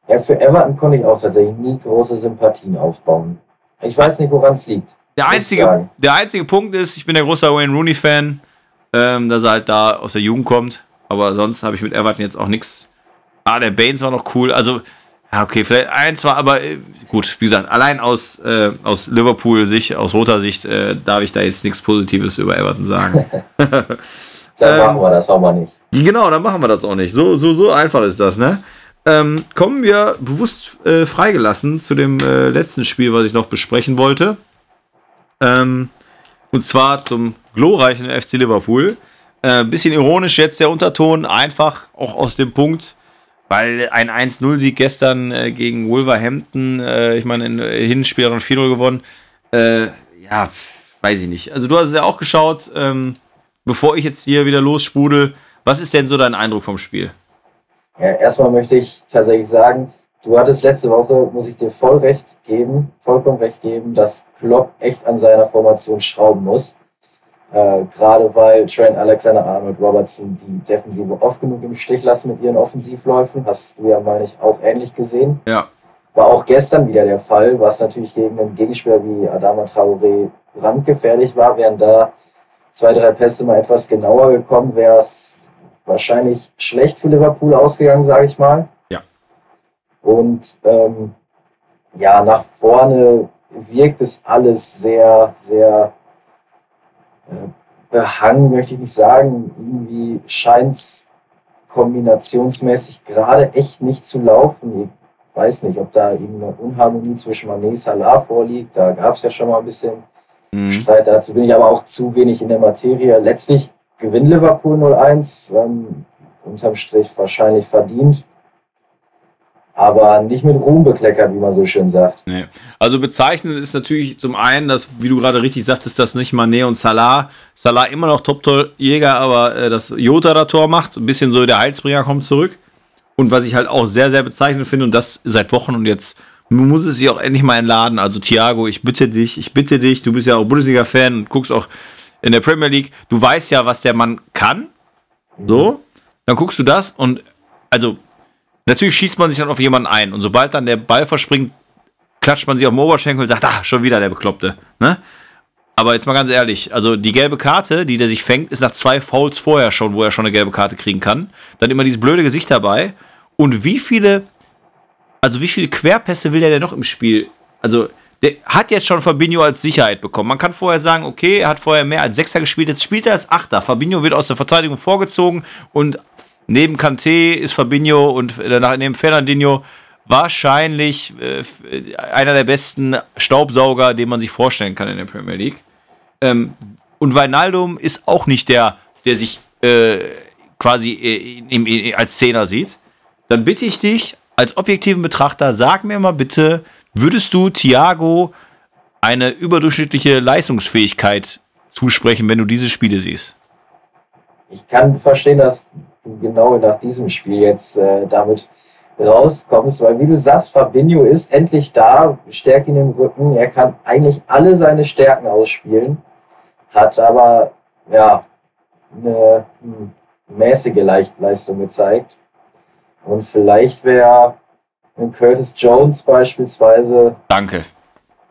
Ja, für Everton konnte ich auch tatsächlich nie große Sympathien aufbauen. Ich weiß nicht, woran es liegt. Der einzige, der einzige Punkt ist, ich bin der große Wayne Rooney-Fan, ähm, dass er halt da aus der Jugend kommt. Aber sonst habe ich mit Everton jetzt auch nichts. Ah, der Baines war noch cool. Also, ja, okay, vielleicht eins war, aber äh, gut, wie gesagt, allein aus, äh, aus Liverpool-Sicht, aus roter Sicht, äh, darf ich da jetzt nichts Positives über Everton sagen. <laughs> <laughs> dann ähm, machen wir das auch mal nicht. Genau, dann machen wir das auch nicht. So, so, so einfach ist das, ne? Ähm, kommen wir bewusst äh, freigelassen zu dem äh, letzten Spiel, was ich noch besprechen wollte. Ähm, und zwar zum glorreichen FC Liverpool. Äh, bisschen ironisch jetzt der Unterton, einfach auch aus dem Punkt, weil ein 1-0-Sieg gestern äh, gegen Wolverhampton, äh, ich meine, in äh, Hinspiel und 4-0 gewonnen. Äh, ja, weiß ich nicht. Also, du hast es ja auch geschaut. Ähm, bevor ich jetzt hier wieder lossprudel, was ist denn so dein Eindruck vom Spiel? Ja, erstmal möchte ich tatsächlich sagen, Du hattest letzte Woche, muss ich dir voll recht geben, vollkommen recht geben, dass Klopp echt an seiner Formation schrauben muss. Äh, Gerade weil Trent Alexander Arnold Robertson die Defensive oft genug im Stich lassen mit ihren Offensivläufen. Hast du ja, meine ich, auch ähnlich gesehen. Ja. War auch gestern wieder der Fall, was natürlich gegen einen Gegenspieler wie Adama Traoré brandgefährlich war. Wären da zwei, drei Pässe mal etwas genauer gekommen, wäre es wahrscheinlich schlecht für Liverpool ausgegangen, sage ich mal. Und ähm, ja, nach vorne wirkt es alles sehr, sehr äh, behangen, möchte ich nicht sagen. Irgendwie scheint es kombinationsmäßig gerade echt nicht zu laufen. Ich weiß nicht, ob da irgendeine Unharmonie zwischen Mané und Salah vorliegt. Da gab es ja schon mal ein bisschen mhm. Streit. Dazu bin ich aber auch zu wenig in der Materie. Letztlich gewinnt Liverpool 0-1. Ähm, unterm Strich wahrscheinlich verdient aber nicht mit Ruhm bekleckert, wie man so schön sagt. Nee. Also bezeichnend ist natürlich zum einen, dass, wie du gerade richtig sagtest, dass nicht Mané und Salah, Salah immer noch Top-Jäger, aber äh, das Jota da Tor macht, ein bisschen so der Heilsbringer kommt zurück. Und was ich halt auch sehr, sehr bezeichnend finde, und das seit Wochen und jetzt muss es sich auch endlich mal entladen. Also Thiago, ich bitte dich, ich bitte dich, du bist ja auch Bundesliga-Fan und guckst auch in der Premier League, du weißt ja, was der Mann kann. So, dann guckst du das und also Natürlich schießt man sich dann auf jemanden ein und sobald dann der Ball verspringt, klatscht man sich auf den Oberschenkel und sagt, ah, schon wieder der Bekloppte. Ne? Aber jetzt mal ganz ehrlich, also die gelbe Karte, die der sich fängt, ist nach zwei Fouls vorher schon, wo er schon eine gelbe Karte kriegen kann. Dann immer dieses blöde Gesicht dabei. Und wie viele, also wie viele Querpässe will der denn noch im Spiel? Also, der hat jetzt schon Fabinho als Sicherheit bekommen. Man kann vorher sagen, okay, er hat vorher mehr als Sechser gespielt, jetzt spielt er als Achter. Fabinho wird aus der Verteidigung vorgezogen und neben Kanté ist Fabinho und danach neben Fernandinho wahrscheinlich äh, einer der besten Staubsauger, den man sich vorstellen kann in der Premier League. Ähm, und Weinaldum ist auch nicht der, der sich äh, quasi äh, im, als Zehner sieht. Dann bitte ich dich, als objektiven Betrachter, sag mir mal bitte, würdest du Thiago eine überdurchschnittliche Leistungsfähigkeit zusprechen, wenn du diese Spiele siehst? Ich kann verstehen, dass genau nach diesem Spiel jetzt äh, damit rauskommst, weil wie du sagst, Fabinho ist endlich da, Stärke in dem Rücken, er kann eigentlich alle seine Stärken ausspielen, hat aber ja eine hm, mäßige Leistung gezeigt und vielleicht wäre Curtis Jones beispielsweise Danke.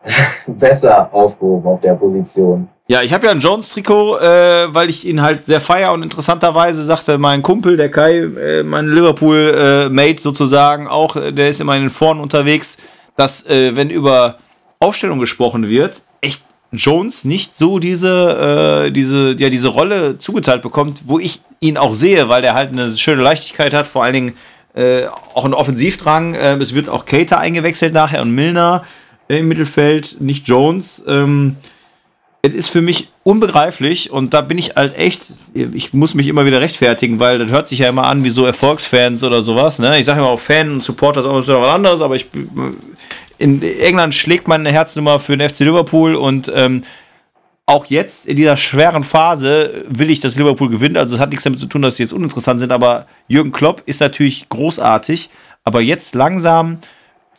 <laughs> besser aufgehoben auf der Position. Ja, ich habe ja ein Jones-Trikot, äh, weil ich ihn halt sehr feier und interessanterweise sagte mein Kumpel, der Kai, äh, mein Liverpool-Mate äh, sozusagen, auch, äh, der ist immer in den Foren unterwegs, dass, äh, wenn über Aufstellung gesprochen wird, echt Jones nicht so diese, äh, diese, ja, diese Rolle zugeteilt bekommt, wo ich ihn auch sehe, weil der halt eine schöne Leichtigkeit hat, vor allen Dingen auch ein Offensivdrang. Äh, es wird auch Cater eingewechselt nachher und Milner im Mittelfeld, nicht Jones. Ähm, es ist für mich unbegreiflich und da bin ich halt echt, ich muss mich immer wieder rechtfertigen, weil das hört sich ja immer an wie so Erfolgsfans oder sowas. Ne? Ich sage immer auch Fan und Supporter ist auch was anderes, aber ich in England schlägt meine Herznummer für den FC Liverpool und ähm, auch jetzt in dieser schweren Phase will ich, dass Liverpool gewinnt. Also es hat nichts damit zu tun, dass sie jetzt uninteressant sind, aber Jürgen Klopp ist natürlich großartig, aber jetzt langsam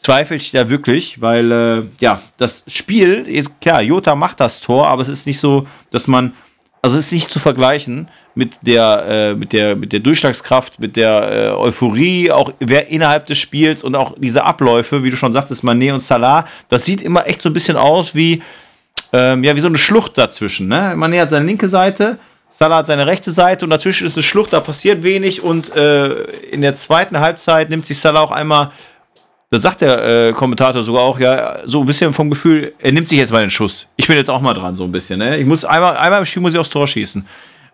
zweifle ich da wirklich, weil äh, ja, das Spiel, ist, klar, Jota macht das Tor, aber es ist nicht so, dass man, also es ist nicht zu vergleichen mit der, äh, mit der, mit der Durchschlagskraft, mit der äh, Euphorie, auch wer innerhalb des Spiels und auch diese Abläufe, wie du schon sagtest, Mané und Salah, das sieht immer echt so ein bisschen aus wie, ähm, ja, wie so eine Schlucht dazwischen. Ne? Mané hat seine linke Seite, Salah hat seine rechte Seite und dazwischen ist eine Schlucht, da passiert wenig und äh, in der zweiten Halbzeit nimmt sich Salah auch einmal da sagt der äh, Kommentator sogar auch, ja, so ein bisschen vom Gefühl, er nimmt sich jetzt mal den Schuss. Ich bin jetzt auch mal dran, so ein bisschen. Ne? Ich muss einmal, einmal im Spiel muss ich aufs Tor schießen.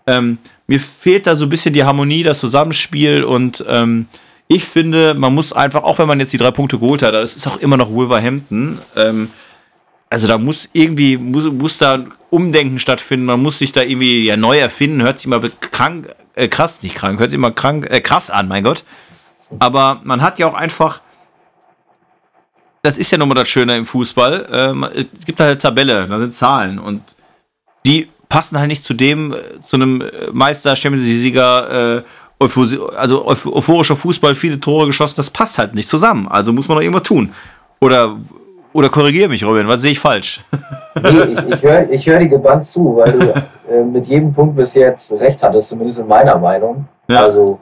Ähm, mir fehlt da so ein bisschen die Harmonie, das Zusammenspiel und ähm, ich finde, man muss einfach, auch wenn man jetzt die drei Punkte geholt hat, das ist auch immer noch Wolverhampton. Ähm, also da muss irgendwie, muss, muss da Umdenken stattfinden, man muss sich da irgendwie ja neu erfinden, hört sich mal krank, äh, krass, nicht krank, hört sich mal krank, äh, krass an, mein Gott. Aber man hat ja auch einfach das ist ja nochmal das Schöne im Fußball. Ähm, es gibt halt eine Tabelle, da sind Zahlen und die passen halt nicht zu dem, äh, zu einem äh, Meister, Champions League-Sieger, äh, also euphorischer Fußball, viele Tore geschossen, das passt halt nicht zusammen. Also muss man doch irgendwas tun. Oder, oder korrigiere mich, Robin, was sehe ich falsch? Nee, ich, ich höre ich hör dir gebannt zu, weil du <laughs> äh, mit jedem Punkt bis jetzt recht hattest, zumindest in meiner Meinung. Ja. Also,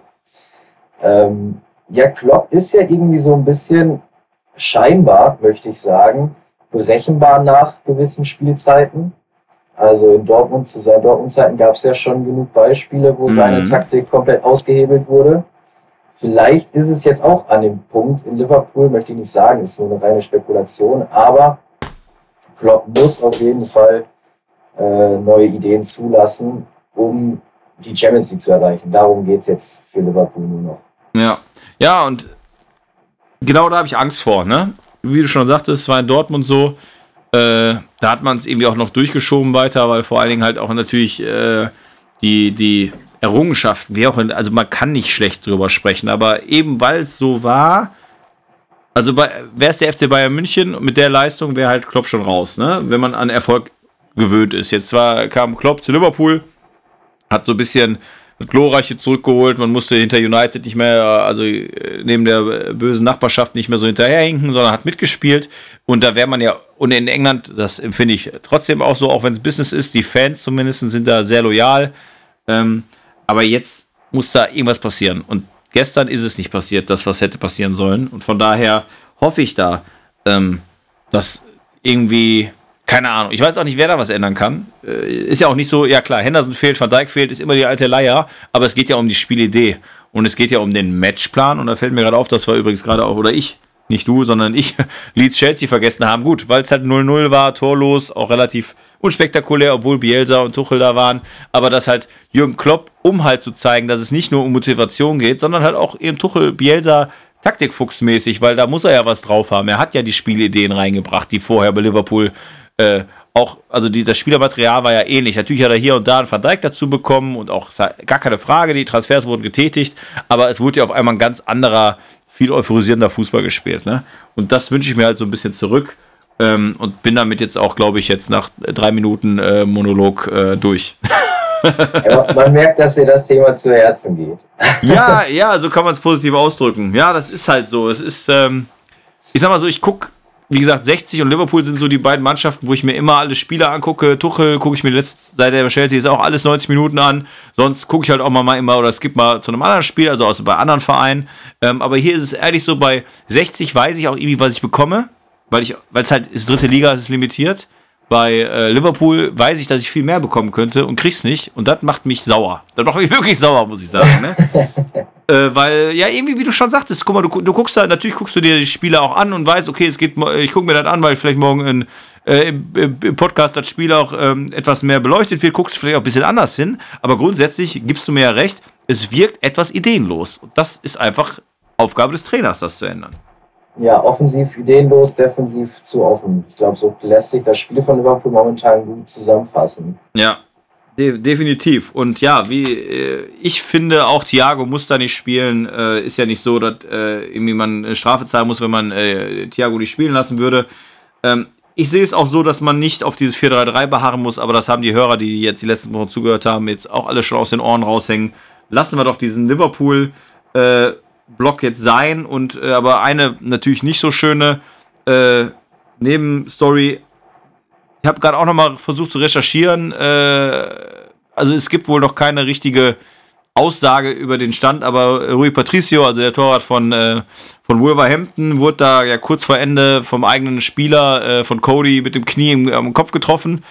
ähm, ja, Klopp ist ja irgendwie so ein bisschen scheinbar, möchte ich sagen, berechenbar nach gewissen Spielzeiten. Also in Dortmund, zu seinen Dortmund-Zeiten gab es ja schon genug Beispiele, wo mhm. seine Taktik komplett ausgehebelt wurde. Vielleicht ist es jetzt auch an dem Punkt in Liverpool, möchte ich nicht sagen, ist so eine reine Spekulation, aber Klopp muss auf jeden Fall äh, neue Ideen zulassen, um die Champions League zu erreichen. Darum geht es jetzt für Liverpool nur noch. Ja, ja, und genau da habe ich Angst vor, ne? Wie du schon sagtest, es war in Dortmund so. Äh, da hat man es irgendwie auch noch durchgeschoben weiter, weil vor allen Dingen halt auch natürlich äh, die, die Errungenschaften, wie auch also man kann nicht schlecht drüber sprechen, aber eben weil es so war, also wäre es der FC Bayern München mit der Leistung wäre halt Klopp schon raus, ne? Wenn man an Erfolg gewöhnt ist. Jetzt zwar kam Klopp zu Liverpool, hat so ein bisschen Glorreiche zurückgeholt. Man musste hinter United nicht mehr, also äh, neben der bösen Nachbarschaft nicht mehr so hinterherhinken, sondern hat mitgespielt. Und da wäre man ja, und in England, das empfinde ich trotzdem auch so, auch wenn es Business ist, die Fans zumindest sind da sehr loyal. Ähm, aber jetzt muss da irgendwas passieren. Und gestern ist es nicht passiert, das, was hätte passieren sollen. Und von daher hoffe ich da, ähm, dass irgendwie keine Ahnung. Ich weiß auch nicht, wer da was ändern kann. Äh, ist ja auch nicht so, ja klar, Henderson fehlt, Van Dijk fehlt, ist immer die alte Leier, aber es geht ja um die Spielidee und es geht ja um den Matchplan und da fällt mir gerade auf, das war übrigens gerade auch, oder ich, nicht du, sondern ich, <laughs> Leeds Chelsea vergessen haben. Gut, weil es halt 0-0 war, torlos, auch relativ unspektakulär, obwohl Bielsa und Tuchel da waren, aber dass halt Jürgen Klopp, um halt zu zeigen, dass es nicht nur um Motivation geht, sondern halt auch eben Tuchel, Bielsa, Taktikfuchsmäßig, weil da muss er ja was drauf haben. Er hat ja die Spielideen reingebracht, die vorher bei Liverpool äh, auch, also die, das Spielermaterial war ja ähnlich. Natürlich hat er hier und da einen Van Dijk dazu bekommen und auch gar keine Frage, die Transfers wurden getätigt, aber es wurde ja auf einmal ein ganz anderer, viel euphorisierender Fußball gespielt. Ne? Und das wünsche ich mir halt so ein bisschen zurück ähm, und bin damit jetzt auch, glaube ich, jetzt nach drei Minuten äh, Monolog äh, durch. <laughs> Ja, man merkt, dass dir das Thema zu Herzen geht. <laughs> Ja, ja, so kann man es positiv ausdrücken. Ja, das ist halt so. Es ist, ähm, ich sag mal so, ich gucke wie gesagt, 60 und Liverpool sind so die beiden Mannschaften, wo ich mir immer alle Spiele angucke. Tuchel gucke ich mir letzt, seit der Chelsea ist auch alles 90 Minuten an. Sonst gucke ich halt auch mal immer oder skip mal zu einem anderen Spiel, also, also bei anderen Vereinen. Ähm, aber hier ist es ehrlich so, bei 60 weiß ich auch irgendwie, was ich bekomme, weil ich, weil es halt ist dritte Liga, es ist limitiert. Bei äh, Liverpool weiß ich, dass ich viel mehr bekommen könnte und krieg's nicht. Und das macht mich sauer. Das macht mich <laughs> wirklich sauer, muss ich sagen. Ne? <laughs> äh, weil, ja, irgendwie, wie du schon sagtest, guck mal, du, du guckst da, natürlich guckst du dir die Spiele auch an und weißt, okay, es geht, ich gucke mir das an, weil vielleicht morgen in, äh, im, im, Podcast das Spiel auch ähm, etwas mehr beleuchtet wird, guckst vielleicht auch ein bisschen anders hin. Aber grundsätzlich gibst du mir ja recht, es wirkt etwas ideenlos. Und das ist einfach Aufgabe des Trainers, das zu ändern. Ja, offensiv ideenlos, defensiv zu offen. Ich glaube, so lässt sich das Spiel von Liverpool momentan gut zusammenfassen. Ja, de definitiv. Und ja, wie äh, ich finde, auch Thiago muss da nicht spielen. Äh, ist ja nicht so, dass äh, irgendwie man eine Strafe zahlen muss, wenn man äh, Thiago nicht spielen lassen würde. Ähm, ich sehe es auch so, dass man nicht auf dieses 4-3-3 beharren muss, aber das haben die Hörer, die jetzt die letzten Wochen zugehört haben, jetzt auch alle schon aus den Ohren raushängen. Lassen wir doch diesen Liverpool äh, Block jetzt sein und äh, aber eine natürlich nicht so schöne äh, Nebenstory. Ich habe gerade auch noch mal versucht zu recherchieren. Äh, also es gibt wohl noch keine richtige Aussage über den Stand, aber Rui Patricio, also der Torwart von, äh, von Wolverhampton, wurde da ja kurz vor Ende vom eigenen Spieler äh, von Cody mit dem Knie im, am Kopf getroffen.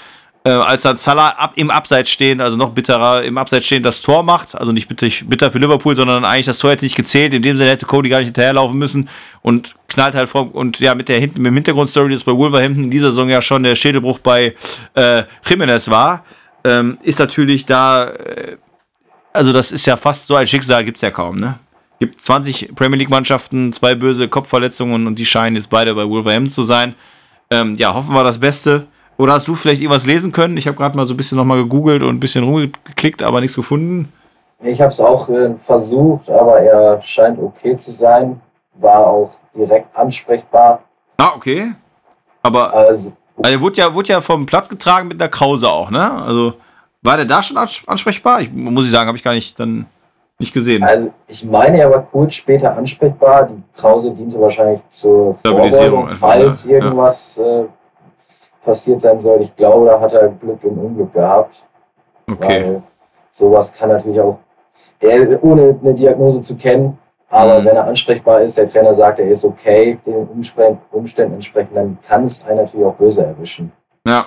Äh, als dann Salah ab, im Abseits stehen, also noch bitterer, im Abseits stehen, das Tor macht. Also nicht bitter, bitter für Liverpool, sondern eigentlich das Tor hätte nicht gezählt. In dem Sinne hätte Cody gar nicht hinterherlaufen müssen und knallt halt vor. Und ja, mit der mit dem Hintergrundstory, das bei Wolverhampton in dieser Saison ja schon der Schädelbruch bei äh, Jimenez war, ähm, ist natürlich da äh, also das ist ja fast so ein Schicksal, gibt es ja kaum, ne? Gibt 20 Premier League-Mannschaften, zwei böse Kopfverletzungen und die scheinen jetzt beide bei Wolverhampton zu sein. Ähm, ja, hoffen wir das Beste. Oder hast du vielleicht irgendwas lesen können? Ich habe gerade mal so ein bisschen nochmal gegoogelt und ein bisschen rumgeklickt, aber nichts gefunden. Ich habe es auch äh, versucht, aber er scheint okay zu sein. War auch direkt ansprechbar. Ah, okay. Aber also, also er wurde ja, wurde ja vom Platz getragen mit einer Krause auch, ne? Also war der da schon ansprechbar? Ich, muss ich sagen, habe ich gar nicht dann nicht gesehen. Also ich meine, er war kurz später ansprechbar. Die Krause diente wahrscheinlich zur Vorbeugung, falls ja. irgendwas äh, passiert sein soll. Ich glaube, da hat er Glück im Unglück gehabt. Okay. Weil sowas kann natürlich auch, er, ohne eine Diagnose zu kennen, aber mhm. wenn er ansprechbar ist, der Trainer sagt, er ist okay, den Umständen entsprechend, dann kann es einen natürlich auch böse erwischen. Ja,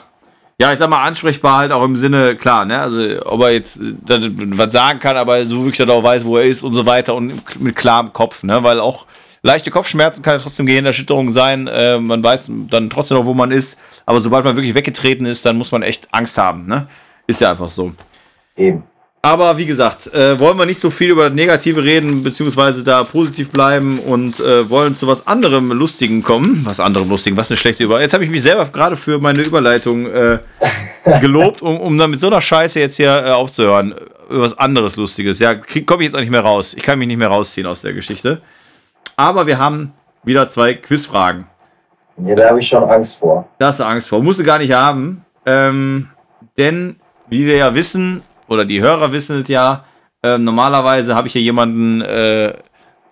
ja, ich sag mal, ansprechbar halt auch im Sinne, klar, ne? Also, ob er jetzt was sagen kann, aber so wirklich dann auch weiß, wo er ist und so weiter und mit klarem Kopf, ne? Weil auch leichte Kopfschmerzen kann ja trotzdem Gehirnerschütterung sein. Äh, man weiß dann trotzdem noch, wo man ist. Aber sobald man wirklich weggetreten ist, dann muss man echt Angst haben, ne? Ist ja einfach so. Eben. Aber wie gesagt, äh, wollen wir nicht so viel über Negative reden, beziehungsweise da positiv bleiben und äh, wollen zu was anderem Lustigen kommen. Was anderem Lustigen, was eine schlechte Überleitung. Jetzt habe ich mich selber gerade für meine Überleitung äh, <laughs> gelobt, um, um dann mit so einer Scheiße jetzt hier äh, aufzuhören. Was anderes Lustiges. Ja, komme ich jetzt auch nicht mehr raus. Ich kann mich nicht mehr rausziehen aus der Geschichte. Aber wir haben wieder zwei Quizfragen. Ja, da habe ich schon Angst vor. Da hast du Angst vor. Musst du gar nicht haben. Ähm, denn, wie wir ja wissen, oder die Hörer wissen es ja, äh, normalerweise habe ich hier jemanden, äh,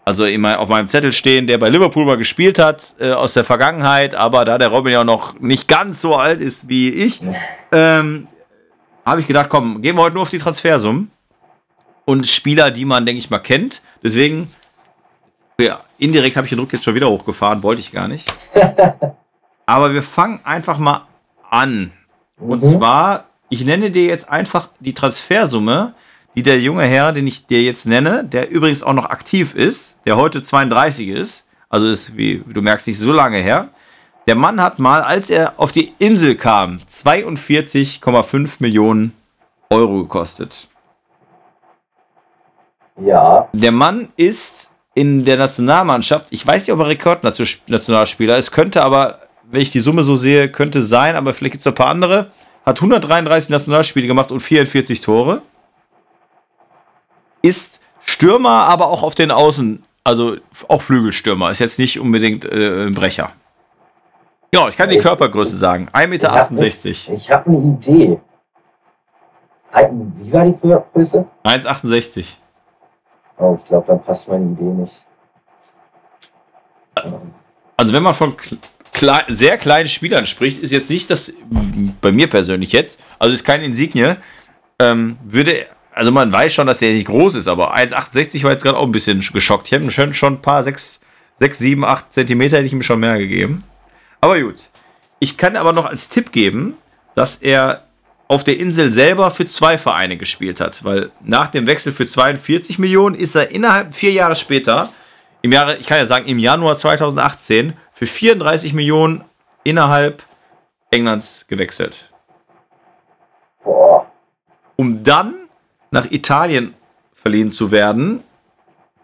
also immer auf meinem Zettel stehen, der bei Liverpool mal gespielt hat, äh, aus der Vergangenheit, aber da der Robin ja noch nicht ganz so alt ist wie ich, ähm, habe ich gedacht, komm, gehen wir heute nur auf die Transfersummen und Spieler, die man, denke ich mal, kennt. Deswegen, ja, indirekt habe ich den Druck jetzt schon wieder hochgefahren, wollte ich gar nicht. <laughs> Aber wir fangen einfach mal an. Und mhm. zwar ich nenne dir jetzt einfach die Transfersumme, die der junge Herr, den ich dir jetzt nenne, der übrigens auch noch aktiv ist, der heute 32 ist, also ist, wie du merkst, nicht so lange her. Der Mann hat mal, als er auf die Insel kam, 42,5 Millionen Euro gekostet. Ja. Der Mann ist in der Nationalmannschaft, ich weiß nicht, ob er Rekordnationalspieler ist, könnte aber, wenn ich die Summe so sehe, könnte sein, aber vielleicht gibt es ein paar andere hat 133 Nationalspiele gemacht und 44 Tore. Ist Stürmer, aber auch auf den Außen, also auch Flügelstürmer. Ist jetzt nicht unbedingt äh, ein Brecher. Ja, ich kann die Körpergröße sagen. 1,68 Meter. Ich habe eine Idee. Wie war die Größe? 1,68. Oh, ich glaube, dann passt meine Idee nicht. Also wenn man von klein, sehr kleinen Spielern spricht, ist jetzt nicht das, bei mir persönlich jetzt, also ist kein Insignie, ähm, würde, also man weiß schon, dass der nicht groß ist, aber 1,68 war jetzt gerade auch ein bisschen geschockt. Ich hätte schon, schon ein paar 6, 6, 7, 8 Zentimeter hätte ich ihm schon mehr gegeben. Aber gut. Ich kann aber noch als Tipp geben, dass er auf der Insel selber für zwei Vereine gespielt hat, weil nach dem Wechsel für 42 Millionen ist er innerhalb vier Jahre später, im Jahre, ich kann ja sagen, im Januar 2018 für 34 Millionen innerhalb Englands gewechselt. Boah. Um dann nach Italien verliehen zu werden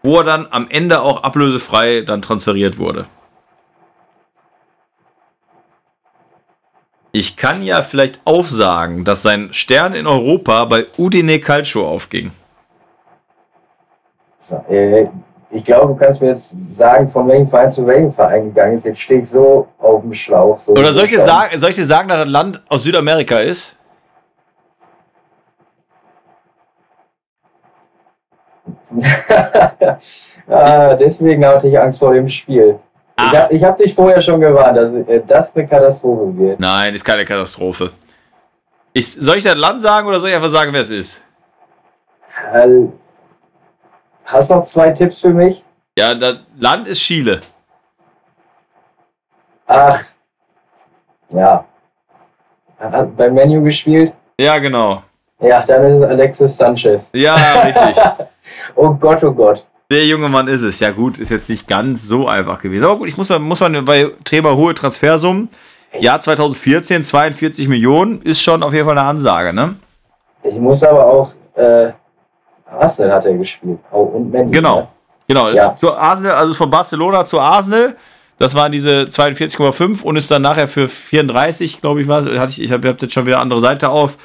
wo er dann am Ende auch ablösefrei dann transferiert wurde. Ich kann ja vielleicht auch sagen, dass sein Stern in Europa bei Udine Calcio aufging. So, äh, ich glaube, du kannst mir jetzt sagen, von welchem Verein zu welchem Verein gegangen ist. Jetzt stehe ich so auf dem Schlauch. So Oder soll ich, dir sagen, soll ich dir sagen, dass das Land aus Südamerika ist? <laughs> ah, deswegen hatte ich Angst vor dem Spiel. Ich habe hab dich vorher schon gewarnt, dass äh, das eine Katastrophe wird. Nein, ist keine Katastrophe. Ich, soll ich das Land sagen oder soll ich einfach sagen, wer es ist? Äh, hast du noch zwei Tipps für mich? Ja, das Land ist Chile. Ach. Ja. Hat beim Menu gespielt? Ja, genau. Ja, dann ist es Alexis Sanchez. Ja, richtig. <laughs> oh Gott, oh Gott. Der junge Mann ist es. Ja, gut, ist jetzt nicht ganz so einfach gewesen. Aber gut, ich muss mal, muss man bei Thema hohe Transfersummen. Jahr 2014, 42 Millionen, ist schon auf jeden Fall eine Ansage, ne? Ich muss aber auch, äh, Arsenal hat er gespielt. Oh, und Man. Genau. Ne? Genau. Ja. Zu Arsenal, also von Barcelona zu Arsenal. Das waren diese 42,5 und ist dann nachher für 34, glaube ich, war es. Ich, ich habe hab jetzt schon wieder andere Seite auf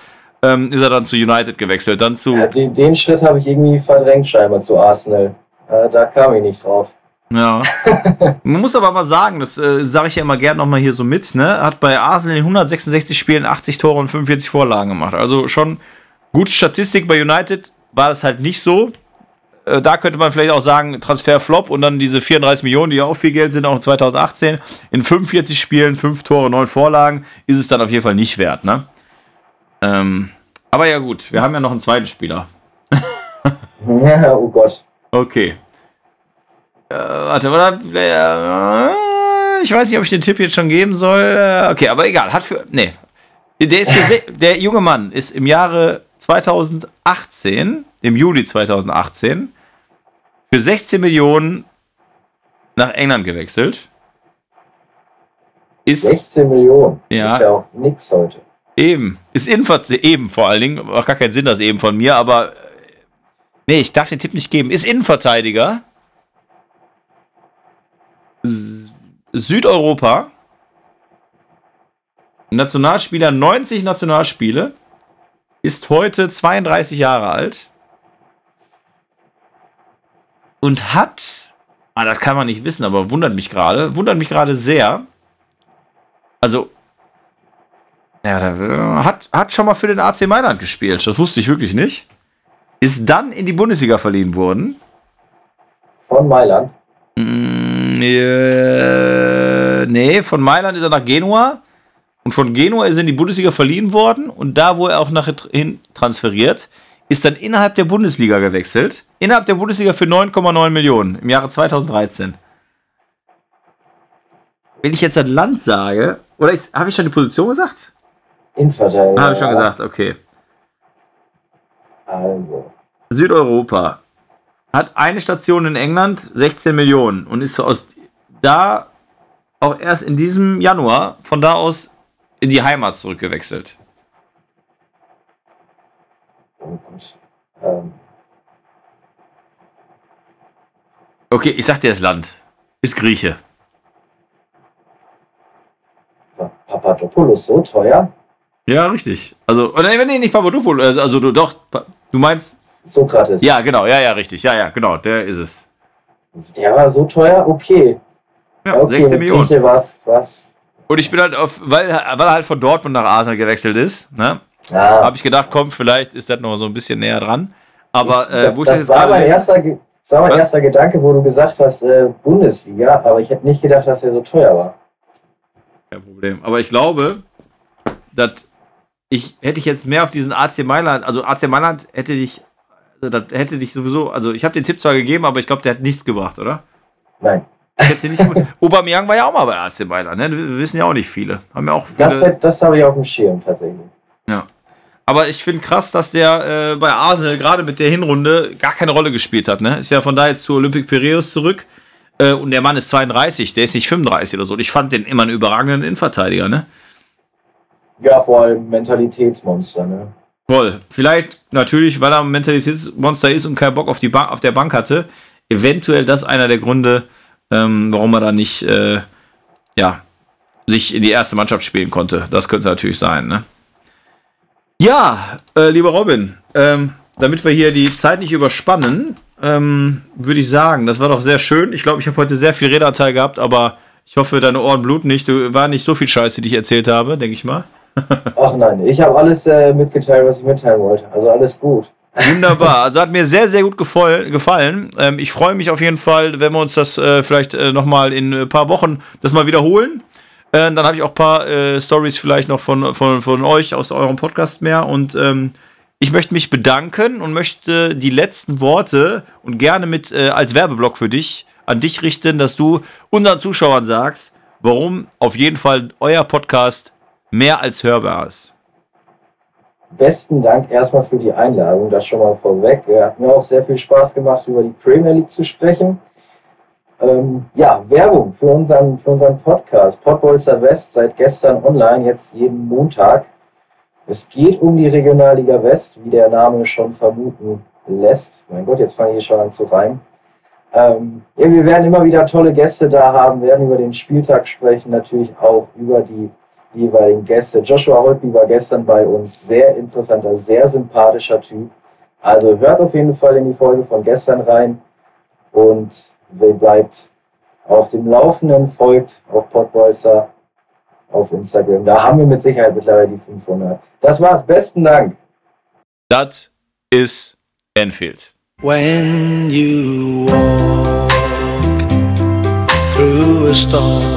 ähm, ist er dann zu United gewechselt. Dann zu. Ja, den, den, Schritt habe ich irgendwie verdrängt, scheinbar zu Arsenal. Äh, da kam ich nicht drauf. Ja. <laughs> Man muss aber mal sagen, das äh, sage ich ja immer gerne nochmal hier so mit, ne? Hat bei Arsenal in 166 Spielen 80 Tore und 45 Vorlagen gemacht. Also schon gute Statistik. Bei United war das halt nicht so. Äh, da könnte man vielleicht auch sagen, Transferflop und dann diese 34 Millionen, die ja auch viel Geld sind, auch 2018. In 45 Spielen, 5 Tore, 9 Vorlagen, ist es dann auf jeden Fall nicht wert, ne? Ähm, aber ja gut, wir haben ja noch einen zweiten Spieler. <laughs> ja, oh Gott. Okay. Äh, warte, warte. Äh, ich weiß nicht, ob ich den Tipp jetzt schon geben soll. Äh, okay, aber egal. Hat für. Nee. Der, ist für, <laughs> der junge Mann ist im Jahre 2018, im Juli 2018, für 16 Millionen nach England gewechselt. Ist, 16 Millionen? Ja. Ist ja auch nix heute. Eben. Ist Innenverteidiger, eben vor allen Dingen, macht gar keinen Sinn, das eben von mir, aber nee, ich darf den Tipp nicht geben. Ist Innenverteidiger. Südeuropa. Nationalspieler 90 Nationalspiele. Ist heute 32 Jahre alt. Und hat, ah, das kann man nicht wissen, aber wundert mich gerade, wundert mich gerade sehr. Also ja, der hat, hat schon mal für den AC Mailand gespielt. Das wusste ich wirklich nicht. Ist dann in die Bundesliga verliehen worden. Von Mailand? Mm, äh, nee, von Mailand ist er nach Genua. Und von Genua ist er in die Bundesliga verliehen worden. Und da, wo er auch nachher hin transferiert, ist dann innerhalb der Bundesliga gewechselt. Innerhalb der Bundesliga für 9,9 Millionen im Jahre 2013. Wenn ich jetzt das Land sage, oder habe ich schon die Position gesagt? Innenverteidiger. Habe ich schon gesagt, okay. Also. Südeuropa hat eine Station in England, 16 Millionen und ist aus da auch erst in diesem Januar von da aus in die Heimat zurückgewechselt. Okay, ich sag dir das Land. Ist Grieche. Papadopoulos so teuer? Ja, richtig. Also, oder nee, nicht Papadopoulos, also, also du doch, du meinst. Sokrates. Ja, genau, ja, ja, richtig. Ja, ja, genau, der ist es. Der war so teuer, okay. Ja, okay, 16 Millionen. Was, was. Und ich bin halt auf, weil, weil er halt von Dortmund nach Arsenal gewechselt ist, ne? Ah. Habe ich gedacht, komm, vielleicht ist das noch so ein bisschen näher dran. Aber äh, wo ich das, das war mein erster, das war mein was? erster Gedanke, wo du gesagt hast, äh, Bundesliga, aber ich hätte nicht gedacht, dass er so teuer war. Kein Problem. Aber ich glaube, dass ich hätte ich jetzt mehr auf diesen AC Mailand, also AC Mailand hätte dich, also das hätte dich sowieso, also ich habe den Tipp zwar gegeben, aber ich glaube, der hat nichts gebracht, oder? Nein. hätte nicht, <laughs> Aubameyang war ja auch mal bei AC Mailand, ne? Wir wissen ja auch nicht viele. Haben ja auch viele, das das habe ich auf dem Schirm tatsächlich. Ja. Aber ich finde krass, dass der äh, bei Arsenal gerade mit der Hinrunde gar keine Rolle gespielt hat. Ne? Ist ja von da jetzt zu Olympic Piraeus zurück. Äh, und der Mann ist 32, der ist nicht 35 oder so. Und ich fand den immer einen überragenden Innenverteidiger. Ne? Ja, vor allem Mentalitätsmonster, ne? Voll. Vielleicht natürlich, weil er ein Mentalitätsmonster ist und keinen Bock auf, die ba auf der Bank hatte. eventuell das einer der Gründe, ähm, warum er da nicht, äh, ja, sich in die erste Mannschaft spielen konnte. Das könnte natürlich sein, ne? Ja, äh, lieber Robin, ähm, damit wir hier die Zeit nicht überspannen, ähm, würde ich sagen, das war doch sehr schön. Ich glaube, ich habe heute sehr viel Redeanteil gehabt, aber ich hoffe, deine Ohren bluten nicht. Du war nicht so viel Scheiße, die ich erzählt habe, denke ich mal. Ach nein, ich habe alles äh, mitgeteilt, was ich mitteilen wollte. Also alles gut. Wunderbar. <laughs> Also hat mir sehr, sehr gut gefallen. Ähm, ich freue mich auf jeden Fall, wenn wir uns das äh, vielleicht äh, nochmal in ein paar Wochen das mal wiederholen. Äh, dann habe ich auch ein paar äh, Stories vielleicht noch von, von, von euch aus eurem Podcast mehr. Und ähm, ich möchte mich bedanken und möchte die letzten Worte und gerne mit äh, als Werbeblock für dich an dich richten, dass du unseren Zuschauern sagst, warum auf jeden Fall euer Podcast mehr als hörbar ist. Besten Dank erstmal für die Einladung, das schon mal vorweg. Hat mir auch sehr viel Spaß gemacht, über die Premier League zu sprechen. Ähm, ja, Werbung für unseren, für unseren Podcast. Pottbolzer West seit gestern online, jetzt jeden Montag. Es geht um die Regionalliga West, wie der Name schon vermuten lässt. Mein Gott, jetzt fange ich schon an zu reimen. Ähm, ja, wir werden immer wieder tolle Gäste da haben, werden über den Spieltag sprechen, natürlich auch über die jeweiligen Gäste. Joshua Holtby war gestern bei uns, sehr interessanter, sehr sympathischer Typ. Also hört auf jeden Fall in die Folge von gestern rein und bleibt auf dem Laufenden, folgt auf Podbolzer auf Instagram. Da haben wir mit Sicherheit mittlerweile die 500. Das war's. Besten Dank. Das ist Enfield. When you walk through a storm,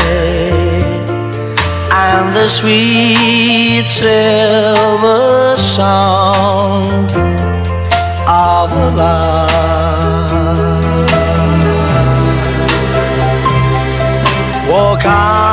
the sweet silver sound of love. Walk on